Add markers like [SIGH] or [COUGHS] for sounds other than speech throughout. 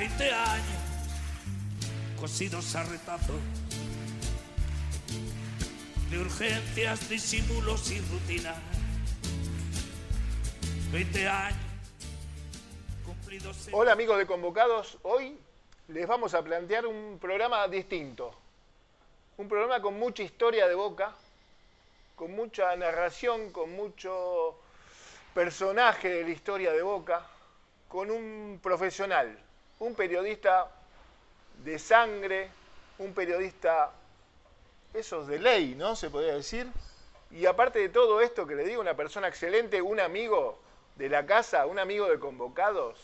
20 años cosidos a retazo de urgencias, disimulos y rutinas. 20 años cumplidos. en- Hola amigos de Convocados, hoy les vamos a plantear un programa distinto. Un programa con mucha historia de boca, con mucha narración, con mucho personaje de la historia de boca, con un profesional, un periodista de sangre, un periodista, esos de ley, ¿no? Se podría decir. Y aparte de todo esto que le digo, una persona excelente, un amigo de la casa, un amigo de convocados,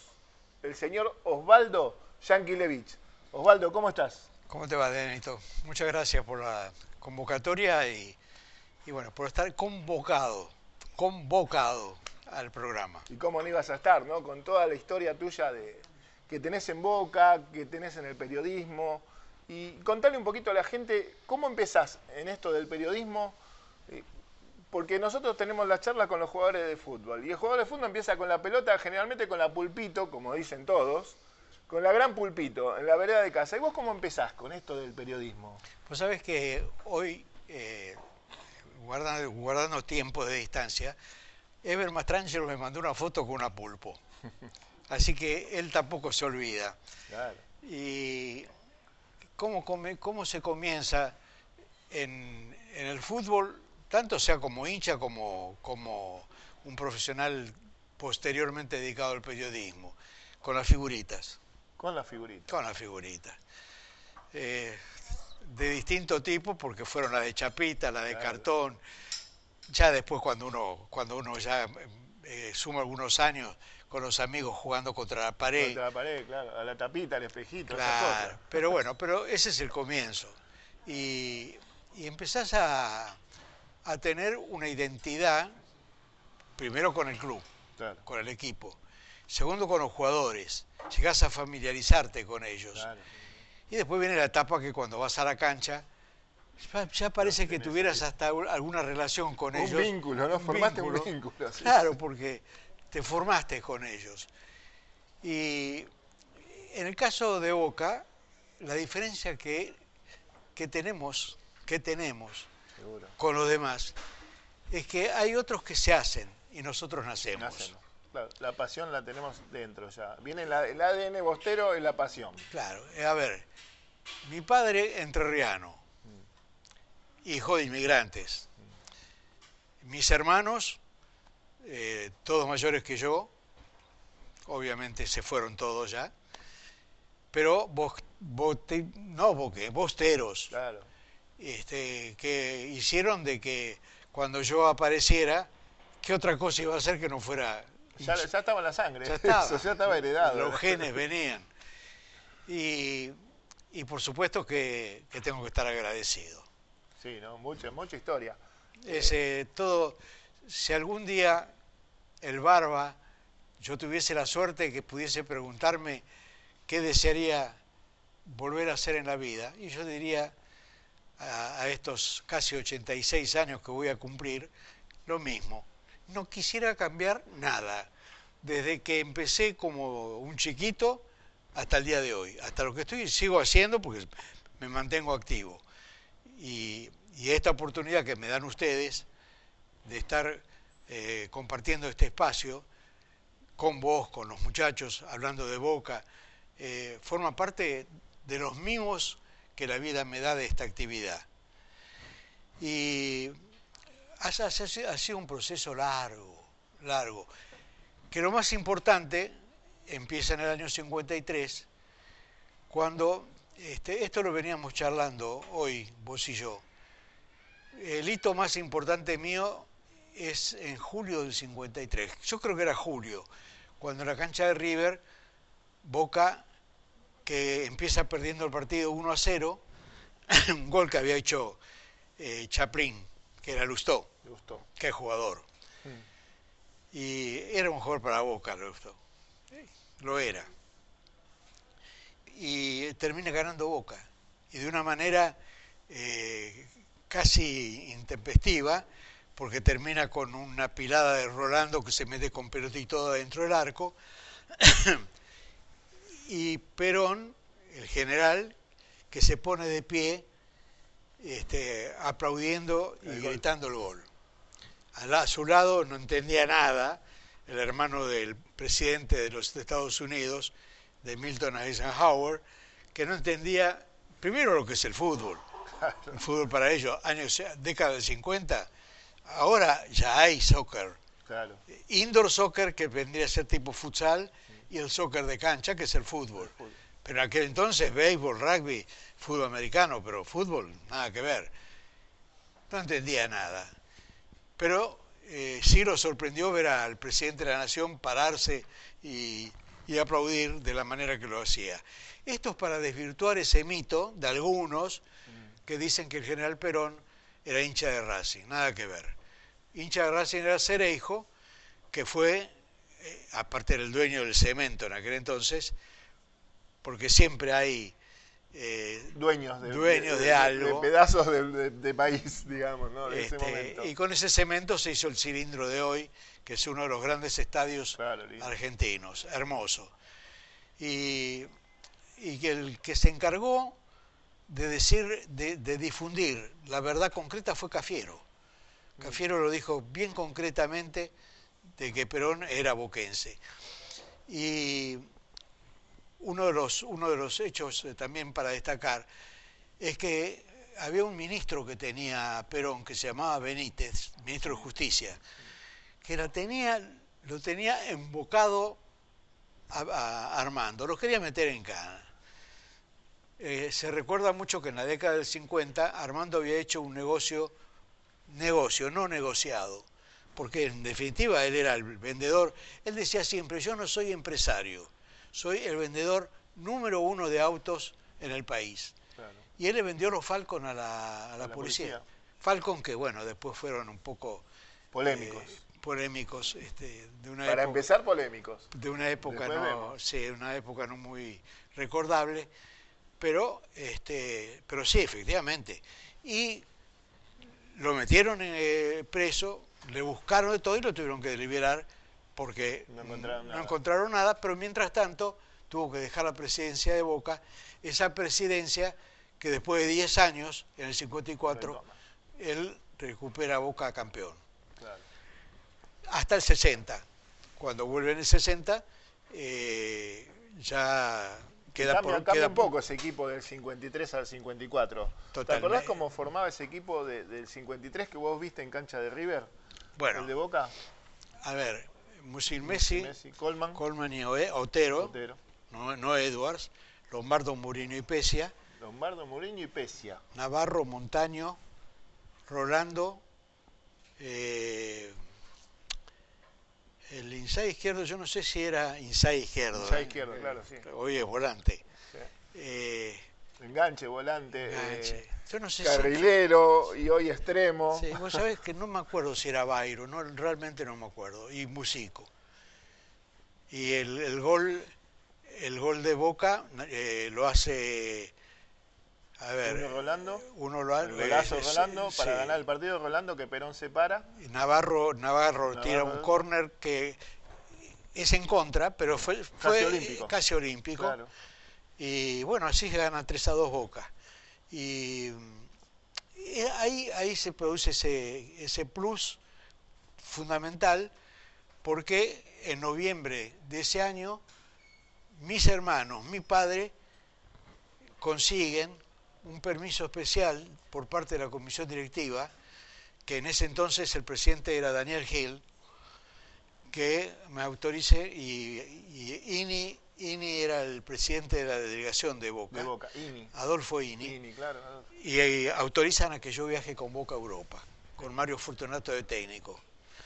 el señor Osvaldo Yanquilevich. Osvaldo, ¿cómo estás? ¿Cómo te va, Denito? Muchas gracias por la convocatoria y, y bueno, por estar convocado, convocado al programa. Y cómo no ibas a estar, ¿no? Con toda la historia tuya de, que tenés en boca, que tenés en el periodismo. Y contale un poquito a la gente cómo empezás en esto del periodismo. Eh, Porque nosotros tenemos la charla con los jugadores de fútbol. Y el jugador de fútbol empieza con la pelota, generalmente con la pulpito, como dicen todos, con la gran pulpito, en la vereda de casa. ¿Y vos cómo empezás con esto del periodismo? Pues sabes que hoy, eh, guardando, guardando tiempo de distancia, Ever Mastrangelo me mandó una foto con una pulpo. [LAUGHS] Así que él tampoco se olvida. Claro. y cómo, come- cómo se comienza en, en el fútbol, tanto sea como hincha como, como un profesional posteriormente dedicado al periodismo, con las figuritas, Con la figurita. con las figuritas. Eh, de distinto tipo, porque fueron las de chapita, las de Claro. cartón. Ya después cuando uno, cuando uno ya eh, suma algunos años con los amigos jugando contra la pared, Contra la pared, claro. A la tapita, al espejito, esas Claro, cosas. pero bueno, pero ese es el comienzo. Y, y empezás a, a tener una identidad, primero con el club, Claro, con el equipo, segundo con los jugadores, llegás a familiarizarte con ellos. claro. Y después viene la etapa que cuando vas a la cancha, ya, ya parece que tuvieras hasta alguna relación con Un ellos. vínculo, ¿no? Formaste un vínculo. Claro, porque te formaste con ellos. Y en el caso de Boca, la diferencia que, que tenemos, que tenemos Seguro. con los demás, es que hay otros que se hacen y nosotros nacemos. Nacemos. Claro, la pasión la tenemos dentro ya. Viene la- el ADN bostero es la pasión. Claro, eh, a ver, mi padre entrerriano, hijo de inmigrantes. Mis hermanos, eh, todos mayores que yo, obviamente se fueron todos ya, pero bos- bote- no boque, bosteros, Claro. este, que hicieron de que cuando yo apareciera, ¿qué otra cosa iba a hacer que no fuera Ya, ya estaba la sangre. ya estaba. [LAUGHS] Eso ya estaba heredado. Los genes venían. Y, y por supuesto que, que tengo que estar agradecido. Sí, ¿no? Mucha, mucha historia. Ese, todo, si algún día el barba, yo tuviese la suerte que pudiese preguntarme qué desearía volver a hacer en la vida, y yo diría a, estos casi 86 años que voy a cumplir, lo mismo. No quisiera cambiar nada, desde que empecé como un chiquito hasta el día de hoy, hasta lo que estoy sigo haciendo porque me mantengo activo. Y, y esta oportunidad que me dan ustedes de estar eh, compartiendo este espacio con vos, con los muchachos, hablando de boca, eh, forma parte de los mimos que la vida me da de esta actividad. Y ha, ha- sido un proceso largo, largo, que lo más importante empieza en el año 53, cuando, este, esto lo veníamos charlando hoy, vos y yo, el hito más importante mío es en julio del 53, yo creo que era julio, cuando en la cancha de River, Boca, que empieza perdiendo el partido 1 a 0, [COUGHS] un gol que había hecho eh, Chaplin, que era Lustó, Me gustó. qué jugador. Y era un jugador para Boca, Lustó. Lo era. Y termina ganando Boca. Y de una manera eh, casi intempestiva, porque termina con una pilada de Rolando que se mete con pelotito dentro del arco. [CLEARS THROAT] y Perón, el general, que se pone de pie este, aplaudiendo y gritando el gol. A su lado no entendía nada el hermano del presidente de los Estados Unidos, de Milton Eisenhower, que no entendía primero lo que es el fútbol. [LAUGHS] El fútbol para ellos, años, década del 50, ahora ya hay soccer. Indoor soccer, que vendría a ser tipo futsal, y el soccer de cancha, que es el fútbol. Pero en aquel entonces, béisbol, rugby, fútbol americano, pero fútbol, nada que ver. No entendía nada. Pero eh, sí lo sorprendió ver al presidente de la Nación pararse y, aplaudir de la manera que lo hacía. Esto es para desvirtuar ese mito de algunos que dicen que el general Perón era hincha de Racing, nada que ver. Hincha de Racing era Cereijo, que fue, eh, aparte era el dueño del cemento en aquel entonces, porque siempre hay eh, dueños, de, dueños de, algo. De pedazos de, país, digamos, ¿no? De ese este, momento. Y con ese cemento se hizo el cilindro de hoy, que es uno de los grandes estadios argentinos, hermoso. Y, y que el que se encargó de decir, de, difundir la verdad concreta fue Cafiero. Mm. Cafiero lo dijo bien concretamente de que Perón era boquense. Y uno de los, uno de los hechos eh, también para destacar es que había un ministro que tenía Perón que se llamaba Benítez, ministro de Justicia, que la tenía, lo tenía embocado a, Armando, lo quería meter en cana. Eh, se recuerda mucho que en la década del 50 Armando había hecho un negocio, negocio, no negociado, porque en definitiva él era el vendedor. Él decía siempre, yo no soy empresario, soy el vendedor número uno de autos en el país. Y él le vendió los Falcon a la, policía. Falcon que, bueno, después fueron un poco... Polémicos. Eh, polémicos. Este, de una Para empezar, polémicos. De una época no, sí, una época no muy recordable, pero, este, pero sí, efectivamente. Y lo metieron eh, preso, le buscaron de todo y lo tuvieron que liberar porque no encontraron, nada. pero mientras tanto tuvo que dejar la presidencia de Boca, esa presidencia que después de 10 años, en el 54, él recupera Boca campeón. Hasta el 60. Cuando vuelve en el 60, eh, ya queda cambia, por, cambia un poco ese equipo del 53 al 54. ¿Te acordás cómo formaba ese equipo del 53 que vos viste en cancha de River? Bueno. ¿El de Boca? A ver, Musil Messi, Colman. Colman y Otero, No, Edwards, Lombardo, Mourinho y Pesia. Lombardo, Mourinho y Pesia. Navarro, Montaño, Rolando, eh, el inside izquierdo, yo no sé si era inside izquierdo. Inside ¿eh? izquierdo, claro, sí. Hoy es volante. Eh, Enganche, volante. Enganche. Yo no sé carrilero y hoy extremo. Sí, vos sabés que no me acuerdo si era Bairo, no, realmente no me acuerdo, y Musico. Y el, gol el gol de Boca eh, lo hace a ver, uno Rolando, uno lo eh, Rolando para ganar el partido Rolando que Perón se para. Y Navarro, Navarro, tira un córner que es en contra, pero fue, fue casi olímpico. Y bueno, así se gana 3 a 2 Boca. Y, ahí, ahí se produce ese, ese plus fundamental porque en noviembre de ese año mis hermanos, mi padre, consiguen un permiso especial por parte de la comisión directiva, que en ese entonces el presidente era Daniel Gil, que me autorice y, y INI Ini era el presidente de la delegación de Boca. De Boca, Ini. Adolfo Ini. Ini claro. Y, eh, autorizan a que yo viaje con Boca a Europa, con Mario Fortunato de técnico.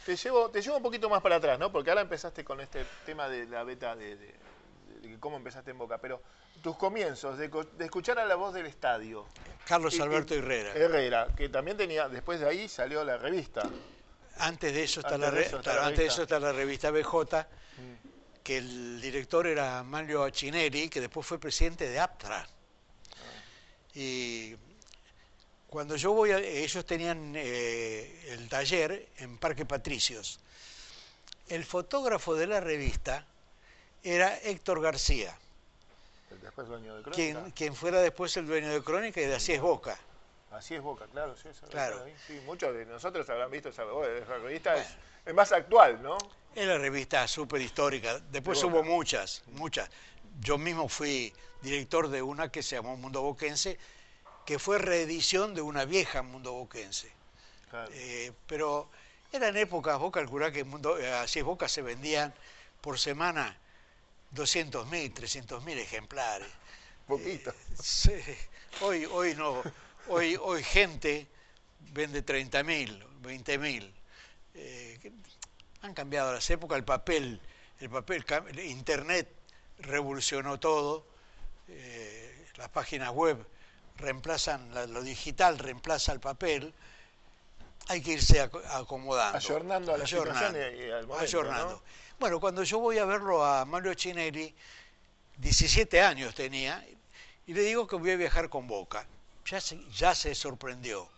Te llevo, te llevo un poquito más para atrás, ¿no? Porque ahora empezaste con este tema de la beta de, cómo empezaste en Boca, pero tus comienzos, de, escuchar a la voz del estadio. Carlos Alberto Herrera. Herrera, que también tenía, después de ahí salió la revista. Antes de eso está, la, antes de eso está la revista BJ que el director era Mario Achineri, que después fue presidente de APTRA. Y cuando yo voy, a, ellos tenían eh, el taller en Parque Patricios. El fotógrafo de la revista era Héctor García. después dueño de Crónica. quien, quien fuera después el dueño de Crónica y de Así es Boca. Así es Boca, claro, sí, eso Claro. Sí, muchos de nosotros habrán visto esa, esa revista, es, es más actual, ¿no? Es la revista súper histórica. Después De hubo muchas, muchas. Yo mismo fui director de una que se llamó Mundo Boquense, que fue reedición de una vieja Mundo Boquense. Claro. Eh, pero eran épocas, vos calculás que Mundo, eh, así es Boca se vendían por semana 200.000, 300.000 ejemplares. Poquito. Sí, hoy, hoy no, hoy, hoy gente vende 30.000, 20.000. Eh, han cambiado las épocas, el papel, el papel, el internet revolucionó todo, eh, las páginas web reemplazan, la- lo digital reemplaza el papel, hay que irse aco- acomodando. Ayornando a la situación y- y al momento, ayornando. ¿no? Bueno, cuando yo voy a verlo a Mario Chinelli, 17 años tenía, y le digo que voy a viajar con Boca. Ya se, ya se sorprendió.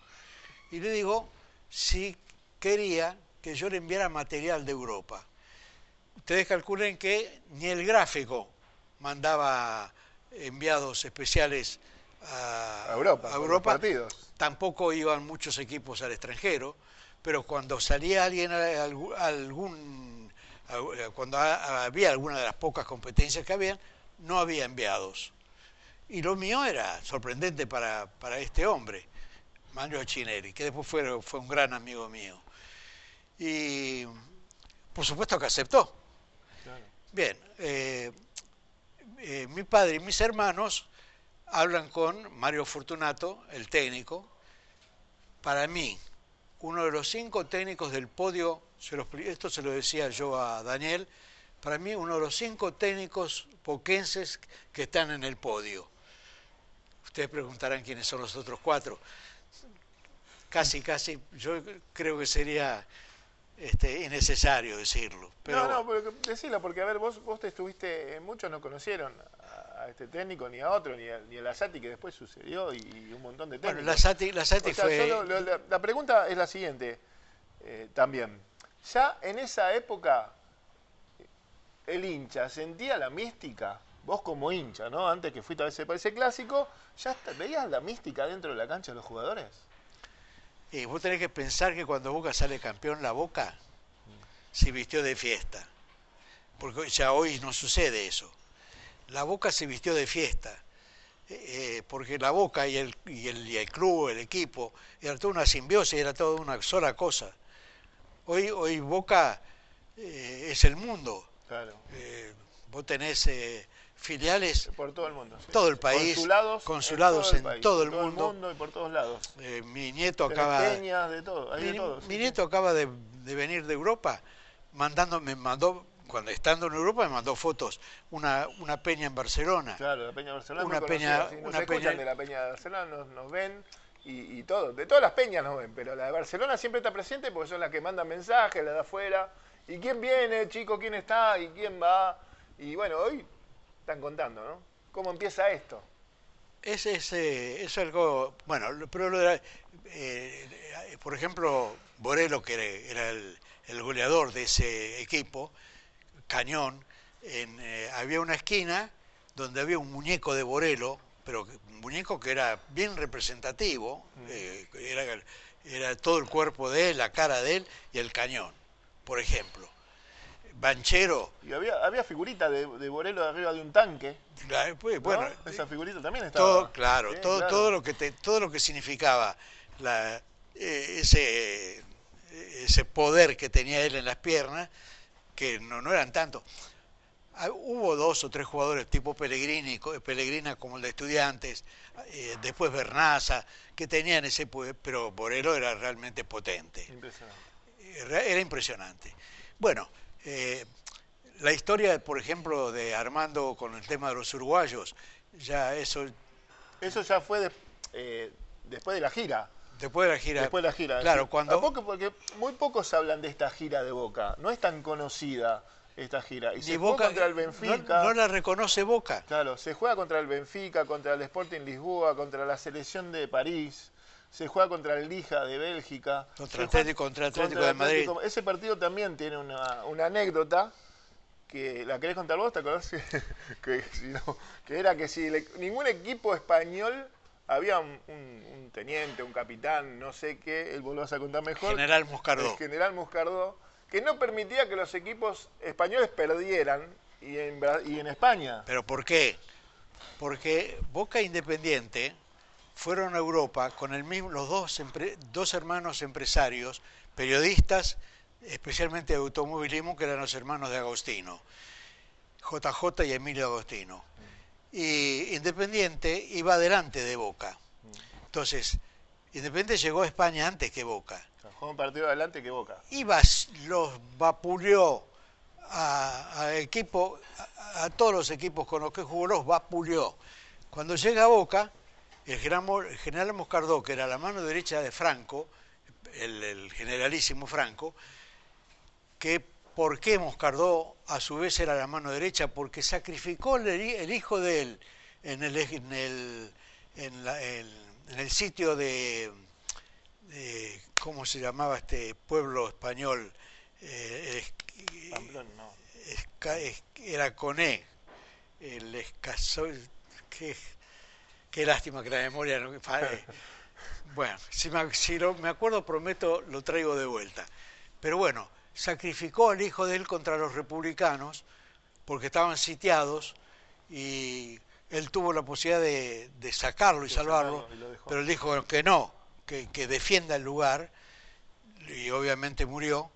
Y le digo si quería que yo le enviara material de Europa. Ustedes calculen que ni el gráfico mandaba enviados especiales a, A Europa, a. Tampoco iban muchos equipos al extranjero, pero cuando salía alguien algún, cuando ha- había alguna de las pocas competencias que había, no había enviados. Y lo mío era sorprendente para, para este hombre, Manuel Chinelli, que después fue, fue un gran amigo mío. Y por supuesto que aceptó. Claro. Bien, eh, eh, mi padre y mis hermanos hablan con Mario Fortunato, el técnico. Para mí, uno de los cinco técnicos del podio, se esto se lo decía yo a Daniel, para mí uno de los cinco técnicos poquenses que están en el podio. Ustedes preguntarán quiénes son los otros cuatro. Casi, casi, yo creo que sería este, innecesario decirlo. Pero no, no, pero decilo, porque a ver, vos, vos te estuviste, muchos no conocieron a, a este técnico, ni a otro, ni a, ni a la Sati que después sucedió, y, un montón de técnicos. Bueno, la Sati, la Sati O sea, fue... lo- lo- la, la pregunta es la siguiente, eh, también. Ya en esa época, el hincha sentía la mística, vos como hincha, ¿no? Antes que fuiste a ese, ese clásico, ¿ya veías la mística dentro de la cancha de los jugadores? Y vos tenés que pensar que cuando Boca sale campeón, la Boca se vistió de fiesta. Porque ya hoy no sucede eso. La Boca se vistió de fiesta. Eh, eh, porque la Boca y el, y, el, y el club, el equipo, era toda una simbiosis, era toda una sola cosa. Hoy, hoy Boca eh, es el mundo. Claro. Eh, vos tenés eh, filiales Por todo el mundo. sí. Todo el país, Consulados, consulados en todo el por mundo. y por todos lados. eh, mi nieto acaba peñas, de todo, hay mi, de todo. sí, mi sí. nieto acaba de, de venir de Europa, mandando, me mandó, cuando estando en Europa me mandó fotos, una, una peña en Barcelona. Claro, la Peña de Barcelona. Una peña- conocida, sí, nos una peña- de la Peña de Barcelona, nos, nos ven y, todo. De todas las peñas nos ven, pero la de Barcelona siempre está presente porque son las que mandan mensajes, la de afuera. ¿Y quién viene, chico? ¿Quién está? ¿Y quién va? Y bueno, hoy están contando, ¿no? ¿Cómo empieza esto? Es, es, eh, es algo, bueno, pero lo eh, por ejemplo, Borelo, que era, el, goleador de ese equipo, Cañón, eh, había una esquina donde había un muñeco de Borelo, pero un muñeco que era bien representativo, eh, era, era todo el cuerpo de él, la cara de él y el cañón, por ejemplo. Banchero, Y había, había figurita de, de Borelo arriba de un tanque. la- pues, ¿no? bueno, Esa figurita también estaba. todo claro Sí, todo claro. todo lo que te- todo lo que significaba la, eh, ese ese poder que tenía él en las piernas que no, no eran tantos hubo dos o tres jugadores tipo Pellegrini Pellegrina como el de estudiantes eh, después Bernaza que tenían ese poder pero Borelo era realmente potente Impresionante. era era impresionante. Bueno, eh, la historia, por ejemplo, de Armando con el tema de los uruguayos, ya eso, Eso ya fue de- eh, después de la gira. después de la gira. Después de la gira. Claro, cuando. Porque muy pocos hablan de esta gira de Boca. No es tan conocida esta gira. Y ni se Boca- juega contra el no- Benfica. No, la reconoce Boca. Claro, se juega contra el Benfica, contra el Sporting Lisboa, contra la selección de París. Se juega contra el Lija de Bélgica. Contra Atlético- contra Atlético de Madrid. Ese partido también tiene una, una anécdota que la querés contar vos, ¿te acordás? [LAUGHS] que, si no- que era que si le- ningún equipo español había un, un- un teniente, un capitán, no sé qué, él vos lo vas a contar mejor. General Moscardó. El general Moscardó, que no permitía que los equipos españoles perdieran y en, y en España. ¿Pero por qué? Porque Boca e Independiente fueron a Europa con el mismo, los dos, empre- dos hermanos empresarios, periodistas, especialmente de automovilismo, que eran los hermanos de Agostino, JJ y Emilio Agostino. Y Independiente iba delante de Boca. Entonces, Independiente llegó a España antes que Boca. Jugó un partido adelante que Boca. Iba, s- los vapuleó a, equipo, a, todos los equipos con los que jugó, los vapuleó. Cuando llega a Boca, el general, Moscardó, que era la mano derecha de Franco, el, generalísimo Franco, que por qué Moscardó a su vez era la mano derecha, porque sacrificó el, hijo de él en el sitio de, de- ¿cómo se llamaba este pueblo español? Eh, es- Pamplona, no. Esca- es- era Coné, el escaso, qué, qué lástima que la memoria no fa- eh, [LAUGHS] Bueno, si, me, si lo- me acuerdo, prometo, lo traigo de vuelta. Pero bueno, sacrificó al hijo de él contra los republicanos porque estaban sitiados y él tuvo la posibilidad de, de sacarlo y salvarlo, y lo dejó. pero él dijo que no, que, que defienda el lugar y obviamente murió.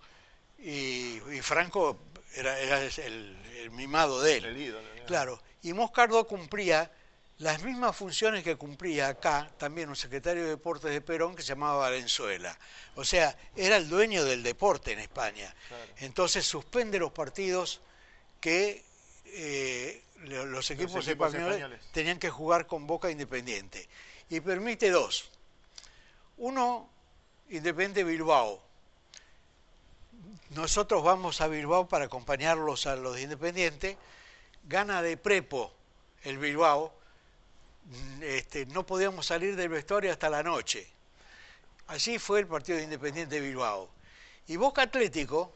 Y, y Franco era, era el, el mimado de él. El ídolo. digamos. Claro, y Moscardó cumplía las mismas funciones que cumplía acá también un secretario de deportes de Perón que se llamaba Valenzuela. O sea, era el dueño del deporte en España. Claro. Entonces suspende los partidos que eh, lo- los equipos, equipos españoles, españoles. tenían que jugar con Boca Independiente. Y permite dos. Uno, Independiente Bilbao. Nosotros vamos a Bilbao para acompañarlos a los de Independiente. Gana de prepo el Bilbao. Mm, Este, no podíamos salir del vestuario hasta la noche. Así fue el partido de Independiente Bilbao. Y Boca Atlético,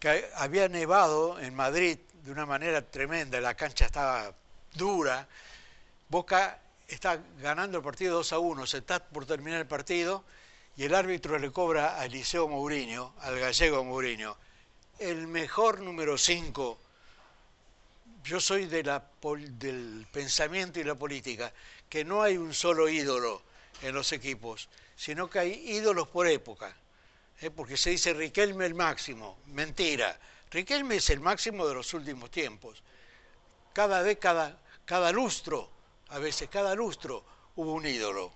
que había nevado en Madrid de una manera tremenda, la cancha estaba dura. Boca está ganando el partido 2 a 1, se está por terminar el partido y el árbitro le cobra a Eliseo Mourinho, al gallego Mourinho, el mejor número 5. Yo soy del pensamiento y la política, que no hay un solo ídolo en los equipos, sino que hay ídolos por época. ¿eh? porque se dice Riquelme el máximo. Mentira. Riquelme es el máximo de los últimos tiempos. Cada década, cada lustro, a veces cada lustro, hubo un ídolo.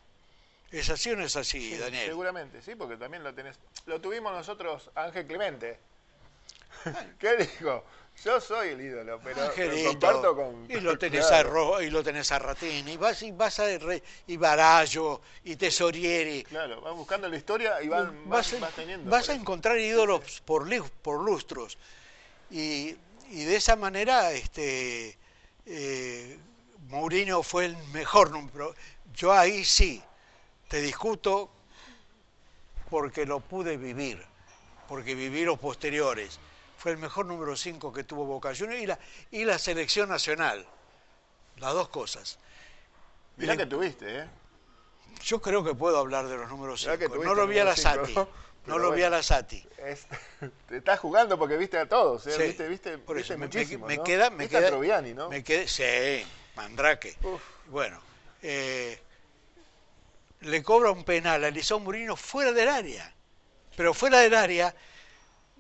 ¿Es así o no es así, Sí, Daniel? Seguramente, sí, porque también lo tenés. Lo tuvimos nosotros, Ángel Clemente. [LAUGHS] ¿Qué dijo? Yo soy el ídolo, pero lo comparto con. y lo [LAUGHS] tenés Claro. a Ro- y lo tenés a Ratini, y vas y vas a Re- y Barallo y Tesorieri. Claro, van buscando la historia y van, vas, vas, a- vas teniendo. vas a encontrar ídolos por lustros. Y, y de esa manera, este, eh, Mourinho fue el mejor número. Yo ahí sí, te discuto porque lo pude vivir, porque viví los posteriores. Fue el mejor número 5 que tuvo Boca Juniors y la, y la selección nacional. Las dos cosas. Mirá que tuviste, ¿eh? Yo creo que puedo hablar de los números Mirá que 5. tuviste No lo vi a la cinco, Sati. ¿no? Lo vi a la Sati. Es- te estás jugando porque viste a todos, ¿eh? Sí, Viste, viste, por eso, me- me- muchísimo, me ¿no? queda, me Viste a queda, Troviani, ¿no? me quedé, sí, Mandrake. Uf. Bueno, eh, le cobra un penal a Eliseo Murino fuera del área, pero fuera del área,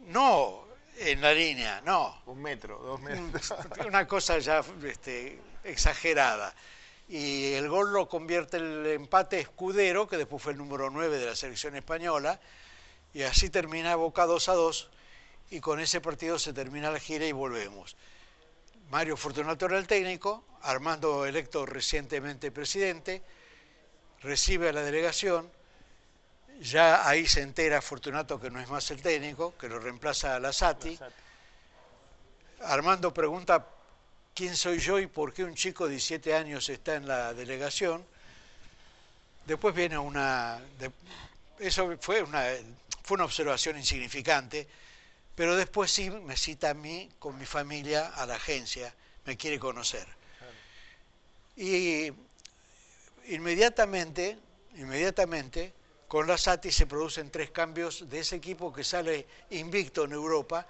no en la línea, no, Un metro, dos metros. [LAUGHS] una cosa ya este, exagerada. Y el gol lo convierte el empate Escudero, que después fue el número 9 de la selección española, y así termina Boca 2 a 2, y con ese partido se termina la gira y volvemos. Mario Fortunato era el técnico, Armando electo recientemente presidente, recibe a la delegación, ya ahí se entera Fortunato que no es más el técnico, que lo reemplaza a Lasati. Armando pregunta quién soy yo y por qué un chico de 17 años está en la delegación. Después viene una... de- eso fue una, fue una observación insignificante. Pero después sí me cita a mí con mi familia a la agencia, me quiere conocer. Y inmediatamente, inmediatamente, con la SATI se producen tres cambios de ese equipo que sale invicto en Europa,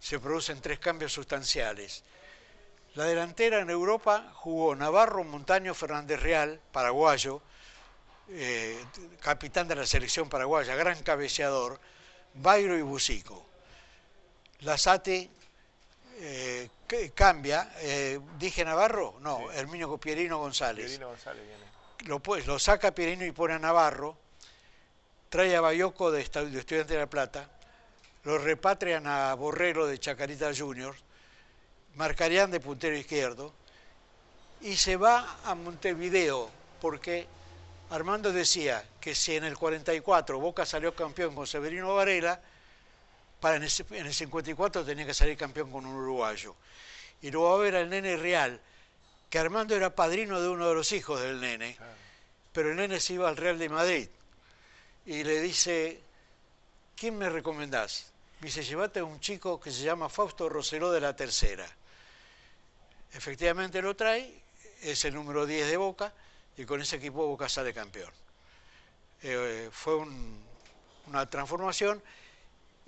se producen tres cambios sustanciales. La delantera en Europa jugó Navarro, Montaño, Fernández Real, paraguayo, eh, capitán de la selección paraguaya, gran cabeceador, Bairo y Bucico. La SATI eh, cambia, eh, dije Navarro, no, Herminio Pierino González. Pierino González viene. Lo, pues, lo saca Pierino y pone a Navarro, trae a Bayoco de, de Estudiante de La Plata, lo repatrian a Borrero de Chacarita Juniors, Marcarían de puntero izquierdo, y se va a Montevideo, porque Armando decía que si en el 44 Boca salió campeón con Severino Varela, para en, el, 54 tenía que salir campeón con un uruguayo. Y luego va a ver al nene Real, que Armando era padrino de uno de los hijos del nene, pero el nene se iba al Real de Madrid. Y le dice, ¿quién me recomendás? Me dice, llévate a un chico que se llama Fausto Roseló de la Tercera. Efectivamente lo trae, es el número 10 de Boca, y con ese equipo Boca sale campeón. Eh, fue una transformación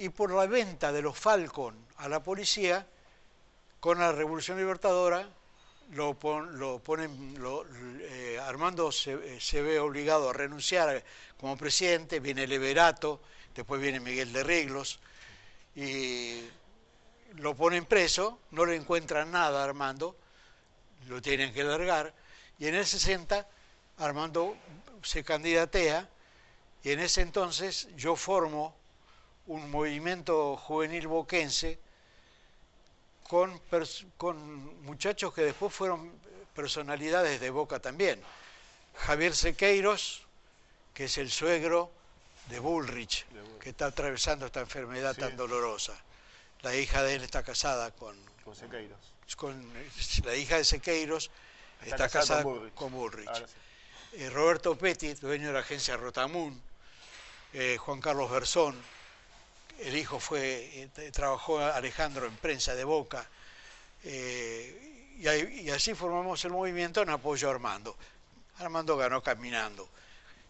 y por la venta de los Falcon a la policía, con la Revolución Libertadora, lo, ponen, eh, Armando se, se, ve obligado a renunciar como presidente, viene Leverato, después viene Miguel de Reglos, y lo ponen preso, no le encuentran nada a Armando, lo tienen que largar, y en el 60 Armando se candidatea, y en ese entonces yo formo un movimiento juvenil boquense con, con muchachos que después fueron personalidades de Boca también. Javier Sequeiros, que es el suegro de Bullrich, que está atravesando esta enfermedad tan dolorosa. La hija de él está casada con, con Sequeiros. Con, la hija de Sequeiros está, casada, con Bullrich. Eh, Roberto Petit, dueño de la agencia Rotamun, eh, Juan Carlos Bersón, el hijo fue, eh, trabajó Alejandro en prensa de Boca, y, y, así formamos el movimiento en apoyo a Armando. Armando ganó caminando,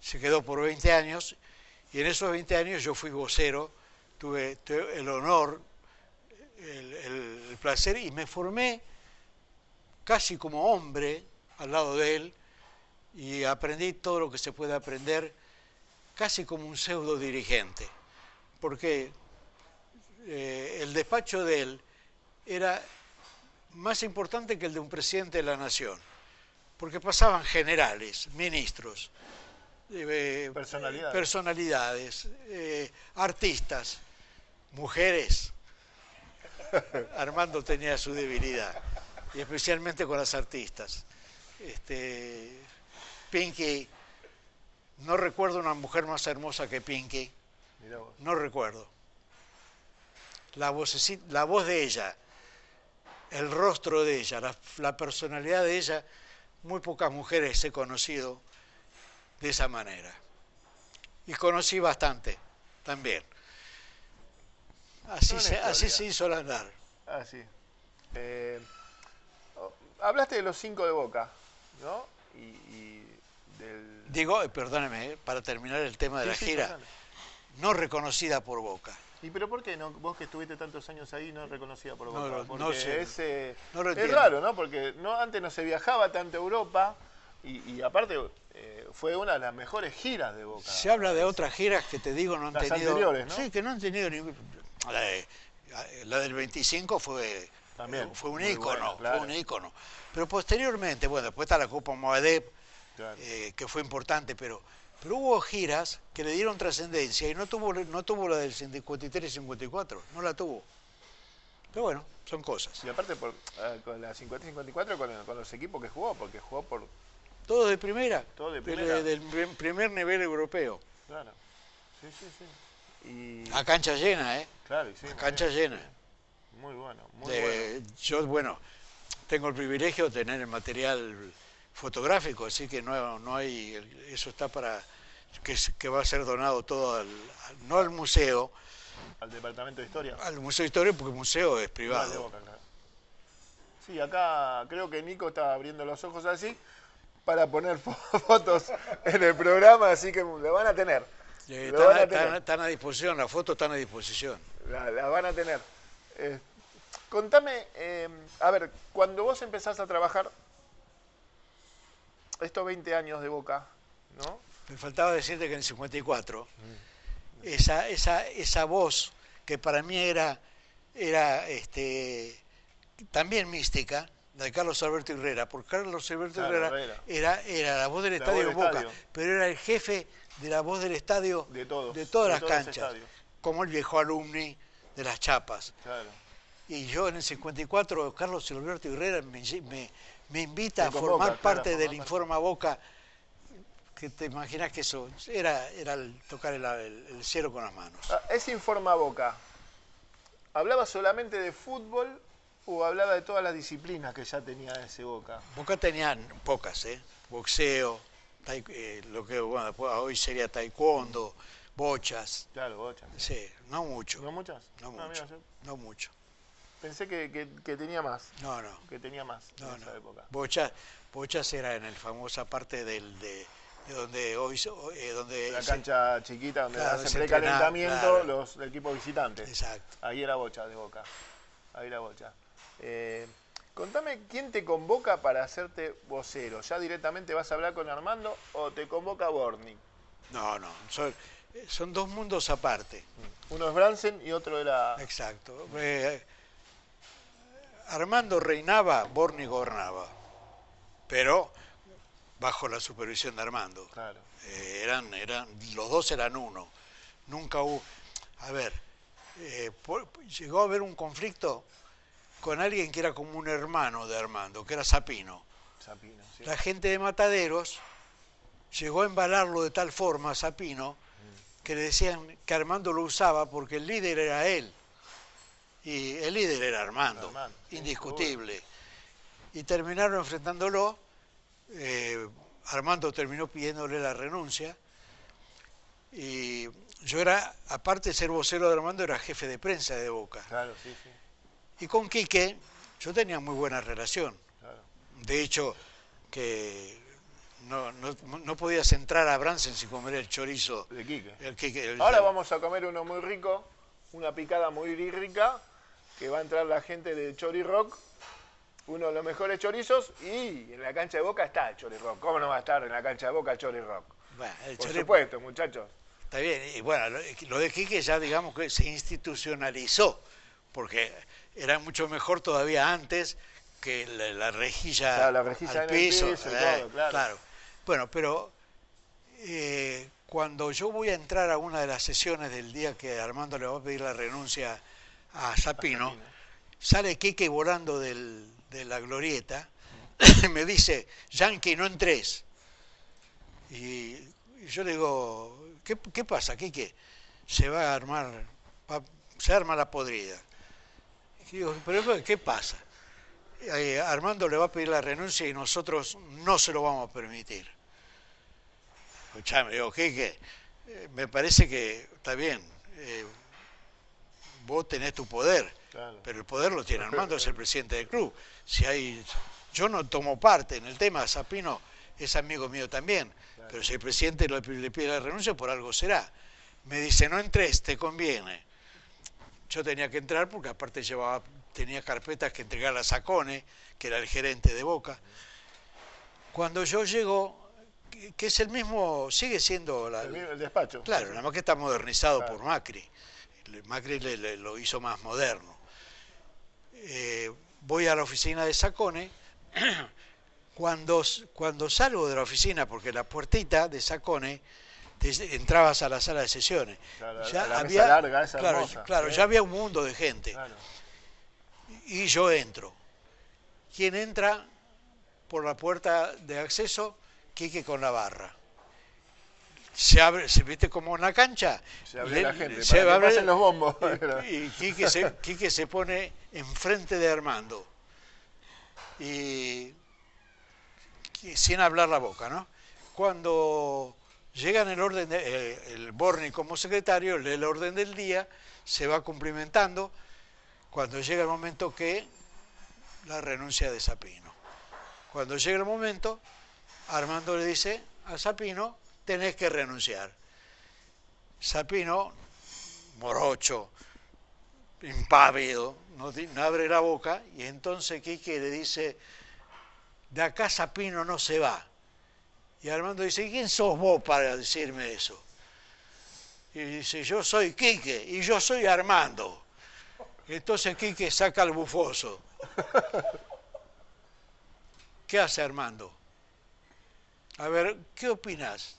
se quedó por 20 años y en esos 20 años yo fui vocero, tuve, el honor, el, placer y me formé casi como hombre al lado de él y aprendí todo lo que se puede aprender casi como un pseudo dirigente, porque eh, el despacho de él era más importante que el de un presidente de la nación, porque pasaban generales, ministros, eh, personalidades, personalidades eh, artistas, mujeres. [LAUGHS] Armando tenía su debilidad, y especialmente con las artistas. Este, Pinky, no recuerdo una mujer más hermosa que Pinky, no recuerdo. La, la voz de ella, el rostro de ella, la, la personalidad de ella, muy pocas mujeres he conocido de esa manera. Y conocí bastante también. Así, se, así se hizo el andar. Ah, eh, hablaste de los cinco de Boca, ¿no? Y, del... Digo, eh, perdóneme, eh, para terminar el tema de la gira, no reconocida por Boca. ¿Y pero por qué no? Vos que estuviste tantos años ahí no reconocida por Boca. No, Porque sé. Es, es raro, ¿no? Porque no, antes no se viajaba tanto a Europa y, aparte eh, fue una de las mejores giras de Boca. Se habla de otras giras que te digo no han las tenido. Anteriores, ¿no? Sí, que no han tenido ni. La, del 25 fue, También, fue un ícono, fue un ícono. Pero posteriormente, bueno, después está la Copa Moedep, eh, que fue importante, pero, pero hubo giras que le dieron trascendencia y no tuvo, no tuvo la del 53 y 54, no la tuvo. Pero bueno, son cosas. Y aparte por, eh, con la 50 y 54 con, con los equipos que jugó, porque jugó por todo de primera. Todo de primera. Del, primer nivel europeo. Claro. Sí, sí, sí. Y... A cancha llena, ¿eh? Claro, sí. A cancha llena. Muy bueno, muy bueno. Yo, bueno, tengo el privilegio de tener el material fotográfico, así que no, no hay, eso está para, que, que va a ser donado todo, al, no al museo, al departamento de historia. Al Museo de Historia, porque el museo es No, al de privado. Boca, claro. Sí, acá creo que Nico está abriendo los ojos así para poner fo- [LAUGHS] fotos en el programa, así que lo van a tener. Van Están, a tener. están a disposición, las fotos están a disposición. La, la van a tener. Eh, contame, eh, a ver, cuando vos empezás a trabajar estos 20 años de Boca, ¿no? Me faltaba decirte que en el 54, esa, esa, esa voz que para mí era, era este, también mística, de Carlos Alberto Herrera, porque Carlos Alberto Claro, Herrera Herrera. era, era la voz del La estadio voz de Boca, estadio. pero era el jefe de la voz del estadio De todos, de todas de las todos canchas, como el viejo alumni de las chapas. Claro. Y yo en el 54, Carlos Alberto Herrera me, me- me invita a formar parte del. Informa Boca, que te imaginas que eso era, era el tocar el, el- el cielo con las manos. Ah, ese Informa Boca, ¿hablaba solamente de fútbol o hablaba de todas las disciplinas que ya tenía ese Boca? Boca tenían pocas, ¿eh? Boxeo, tai- eh, lo que bueno, después hoy sería taekwondo, bochas, Claro, bocha. sí, no mucho, ¿No muchas? no Ah, mucho, mira, yo no mucho, pensé que, que- que tenía más, no, no. que tenía más No, en esa no. época. Bochas, bochas era en el famosa parte del, de, de donde hoy, eh, donde La se- cancha chiquita donde Claro, hacen precalentamiento claro. los equipos visitantes. Exacto. Ahí era bocha de boca. Ahí era bocha. Eh, contame, ¿quién te convoca para hacerte vocero? ¿Ya directamente vas a hablar con Armando o te convoca Borni? No, no, son, son dos mundos aparte. Uno es Bransen y otro era. Exacto. Eh, Armando reinaba, Borni gobernaba, pero bajo la supervisión de Armando. Claro. Eh, eran, eran, los dos eran uno. Nunca hubo. A ver, eh, por- llegó a haber un conflicto con alguien que era como un hermano de Armando, que era Sapino. Sapino, sí. La gente de Mataderos llegó a embalarlo de tal forma a Sapino que le decían que Armando lo usaba porque el líder era él. Y el líder era Armando, Armando, sí, indiscutible. Y terminaron enfrentándolo. eh, Armando terminó pidiéndole la renuncia. Y yo era, aparte de ser vocero de Armando, era jefe de prensa de Boca. Claro, sí, sí. Y con Quique yo tenía muy buena relación. Claro. De hecho, que no, no, no podías entrar a Bransen sin comer el chorizo. De Quique. El Quique- el- Ahora vamos a comer uno muy rico, una picada muy rica, que va a entrar la gente de Chori Rock, uno de los mejores chorizos, y en la cancha de Boca está el Chori Rock. ¿Cómo no va a estar en la cancha de Boca el Chori Rock? Bueno, el Por chori- supuesto, muchachos. Está bien, y bueno, lo, de Quique ya digamos que se institucionalizó, porque era mucho mejor todavía antes que la, la rejilla, Claro, la rejilla al en el piso. piso eh, todo, claro. Bueno, pero eh, cuando yo voy a entrar a una de las sesiones del día que Armando le va a pedir la renuncia a Sapino, sale Quique volando del- de la glorieta y [LAUGHS] me dice, Yankee, no entres. Y yo le digo, ¿qué, qué pasa, Quique? Se va a armar, va- se arma la podrida. Y digo, pero ¿qué pasa? Eh, Armando le va a pedir la renuncia y nosotros no se lo vamos a permitir. Escuchame, digo, Quique, eh, me parece que está bien, eh, vos tenés tu poder, Claro. pero el poder lo tiene Armando, es el [LAUGHS] presidente del club. Si hay, yo no tomo parte en el tema, Sapino es amigo mío también, pero si el presidente le, le pide la renuncia, por algo será. Me dice, no entres, te conviene. Yo tenía que entrar porque aparte llevaba, tenía carpetas que entregar a Sacone, que era el gerente de Boca. Cuando yo llego, que, que es el mismo, sigue siendo la, El, el despacho. Claro, nada más que está modernizado Claro. por Macri. Macri le- le- lo hizo más moderno. Eh, voy a la oficina de Sacone. [CLEARS THROAT] Cuando, cuando salgo de la oficina, porque la puertita de Sacone, te- entrabas a la sala de sesiones. Claro, a la mesa larga, esa claro, hermosa. claro, Sí. ya había un mundo de gente. Claro. Y yo entro. ¿Quién entra por la puerta de acceso? Quique con la barra. Se abre, ¿se viste como una cancha? Se abre Le- la gente, se para abre- los bombos. Y, y [LAUGHS] Quique, se, Quique se pone enfrente de Armando. Y, y sin hablar la boca, ¿no? Cuando llegan el orden, de- eh, el Borni como secretario, lee el orden del día, se va cumplimentando cuando llega el momento que la renuncia de Sapino. Cuando llega el momento, Armando le dice a Sapino, tenés que renunciar. Sapino, morocho, impávido, no, abre la boca y entonces Quique le dice, de acá Sapino no se va. Y Armando dice, ¿quién sos vos para decirme eso? Y dice, yo soy Quique y yo soy Armando. Entonces Quique saca el bufoso. ¿Qué hace Armando? A ver, ¿qué opinas?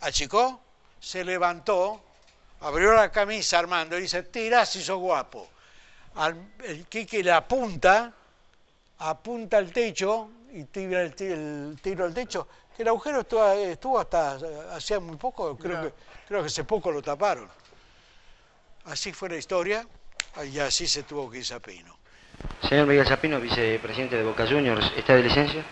Achicó, se levantó, abrió la camisa Armando y dice, tirá si sos guapo. el Quique le apunta, apunta al techo y tira el, tiro al techo. El agujero estuvo, hasta hacía muy poco, creo que, creo que hace poco lo taparon. Así fue la historia y así se tuvo que ir Sapino. Señor Miguel Sapino, vicepresidente de Boca Juniors, ¿está de licencia?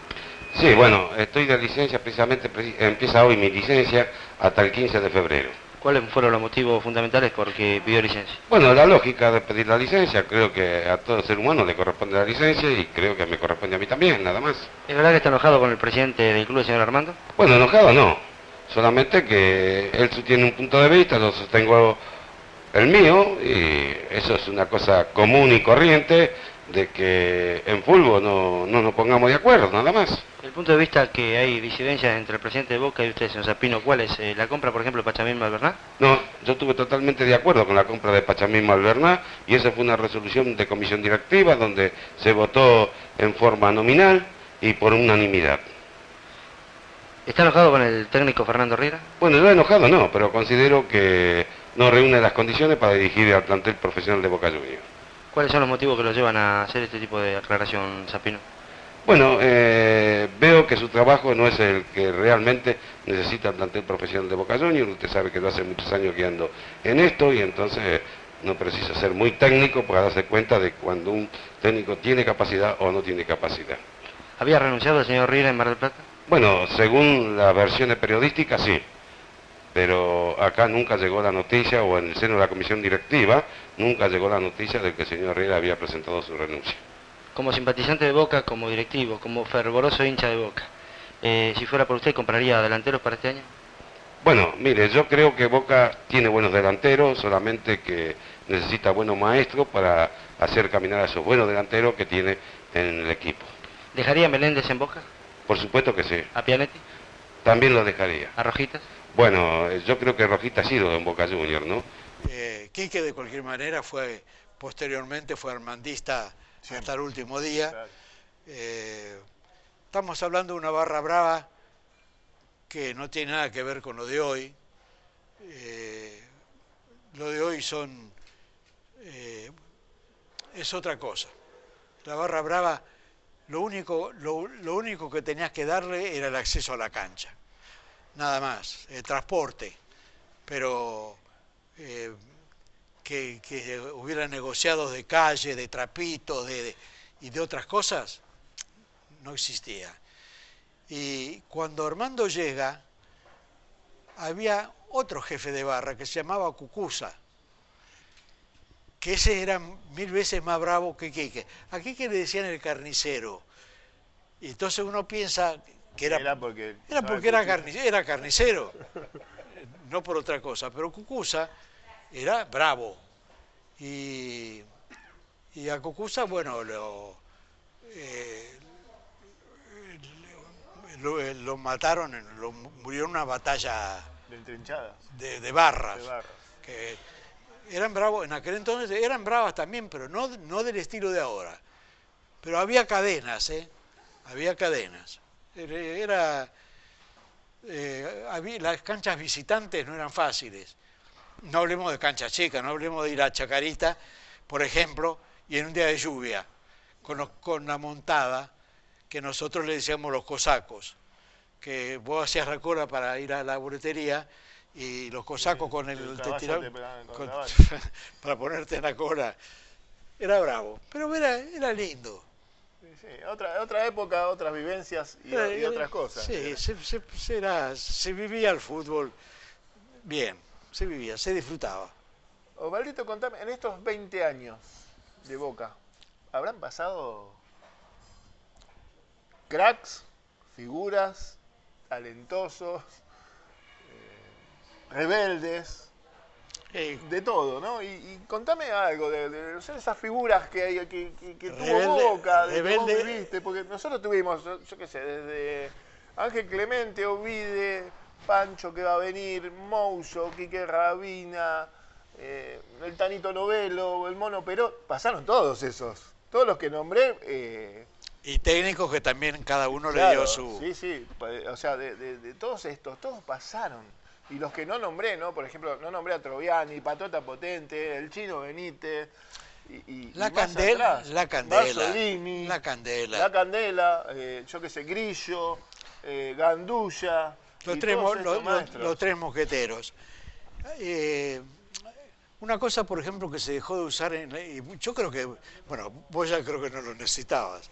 Sí, bueno, estoy de licencia, precisamente empieza hoy mi licencia hasta el 15 de febrero. ¿Cuáles fueron los motivos fundamentales por que pidió licencia? Bueno, la lógica de pedir la licencia, creo que a todo ser humano le corresponde la licencia y creo que me corresponde a mí también, nada más. ¿Es verdad que está enojado con el presidente del club, el señor Armando? Bueno, enojado no, solamente que él tiene un punto de vista, yo sostengo el mío y eso es una cosa común y corriente de que en fútbol no, no nos pongamos de acuerdo, nada más. El punto de vista que hay disidencias entre el presidente de Boca y usted, señor Zapino, ¿cuál es? Eh, ¿La compra, por ejemplo, de Pachamín Malverná? No, yo estuve totalmente de acuerdo con la compra de Pachamín Malverná y esa fue una resolución de comisión directiva donde se votó en forma nominal y por unanimidad. ¿Está enojado con el técnico Fernando Riera? Bueno, yo enojado no, pero considero que no reúne las condiciones para dirigir al plantel profesional de Boca Juniors. ¿Cuáles son los motivos que lo llevan a hacer este tipo de aclaración, Zapino? Bueno, eh, veo que su trabajo no es el que realmente necesita el plantel profesional de Boca Juniors. Usted sabe que yo hace muchos años que ando en esto y entonces no precisa ser muy técnico para darse cuenta de cuando un técnico tiene capacidad o no tiene capacidad. ¿Había renunciado el señor Riera en Mar del Plata? Bueno, según las versiones periodísticas, sí pero acá nunca llegó la noticia, o en el seno de la comisión directiva, nunca llegó la noticia de que el señor Herrera había presentado su renuncia. Como simpatizante de Boca, como directivo, como fervoroso hincha de Boca, eh, si fuera por usted, ¿compraría delanteros para este año? Bueno, mire, yo creo que Boca tiene buenos delanteros, solamente que necesita buenos maestros para hacer caminar a esos buenos delanteros que tiene en el equipo. ¿Dejaría Meléndez en Boca? Por supuesto que sí. ¿A Pianetti? También lo dejaría. ¿A Rojitas? Bueno, yo creo que Rojita ha sido en Boca Junior, ¿no? Eh, Quique de cualquier manera fue, posteriormente fue armandista hasta el último día. Eh, estamos hablando de una barra brava que no tiene nada que ver con lo de hoy. Eh, lo de hoy son eh, es otra cosa. La barra brava, lo único, lo, lo único que tenías que darle era el acceso a la cancha nada más, el transporte, pero eh, que, que, hubiera negociados de calle, de trapitos de, y de otras cosas, no existía. Y cuando Armando llega, había otro jefe de barra que se llamaba Cucusa, que ese era mil veces más bravo que Quique. A Quique le decían el carnicero. Y entonces uno piensa, era, porque, era, porque era, carnicero, no por otra cosa. Pero Cucusa era bravo. Y, y a Cucusa, bueno, lo, eh, lo, mataron, lo, murió en una batalla de, de, barras. Que eran bravos, en aquel entonces eran bravas también, pero no, no del estilo de ahora. Pero había cadenas, ¿eh? Había cadenas. Era, eh, las canchas visitantes no eran fáciles. No hablemos de cancha chica, no hablemos de ir a Chacarita, por ejemplo, y en un día de lluvia, con, con la montada, que nosotros le decíamos los cosacos, que vos hacías recora para ir a la boletería y los cosacos con el, [LAUGHS] para ponerte en la cola. Era bravo, pero era, era lindo. Sí, Otra, otra época, otras vivencias y, eh, otras cosas. Sí, se, se, vivía el fútbol bien, se vivía, se disfrutaba. Osvaldito, contame, en estos 20 años de Boca, ¿habrán pasado cracks, figuras, talentosos, eh, rebeldes, Eh, de todo, ¿no? Y, y contame algo de, de- de esas figuras que, hay- que, que- que tuvo Rebelde- Boca, de que vos rebelde- viviste, porque nosotros tuvimos, yo yo qué sé, desde Ángel Clemente, Ovide, Pancho que va a venir, Mouso, Quique Rabina, eh, el Tanito Novelo, el Mono Perón, pasaron todos esos, todos los que nombré. eh, y técnicos que también cada uno le dio su... Sí, sí, pa- o sea, de, de- de todos estos, todos pasaron. Y los que no nombré, ¿no? Por ejemplo, no nombré a Troviani, Patota Potente, el Chino Benítez. Y, y- La y más candela, atrás, la candela, la candela. La Candela, eh, yo qué sé, Grillo, eh, Gandulla. Los tres, los- los- maestros. los tres mosqueteros. Eh, una cosa, por ejemplo, que se dejó de usar, en, y yo creo que, bueno, vos ya creo que no lo necesitabas.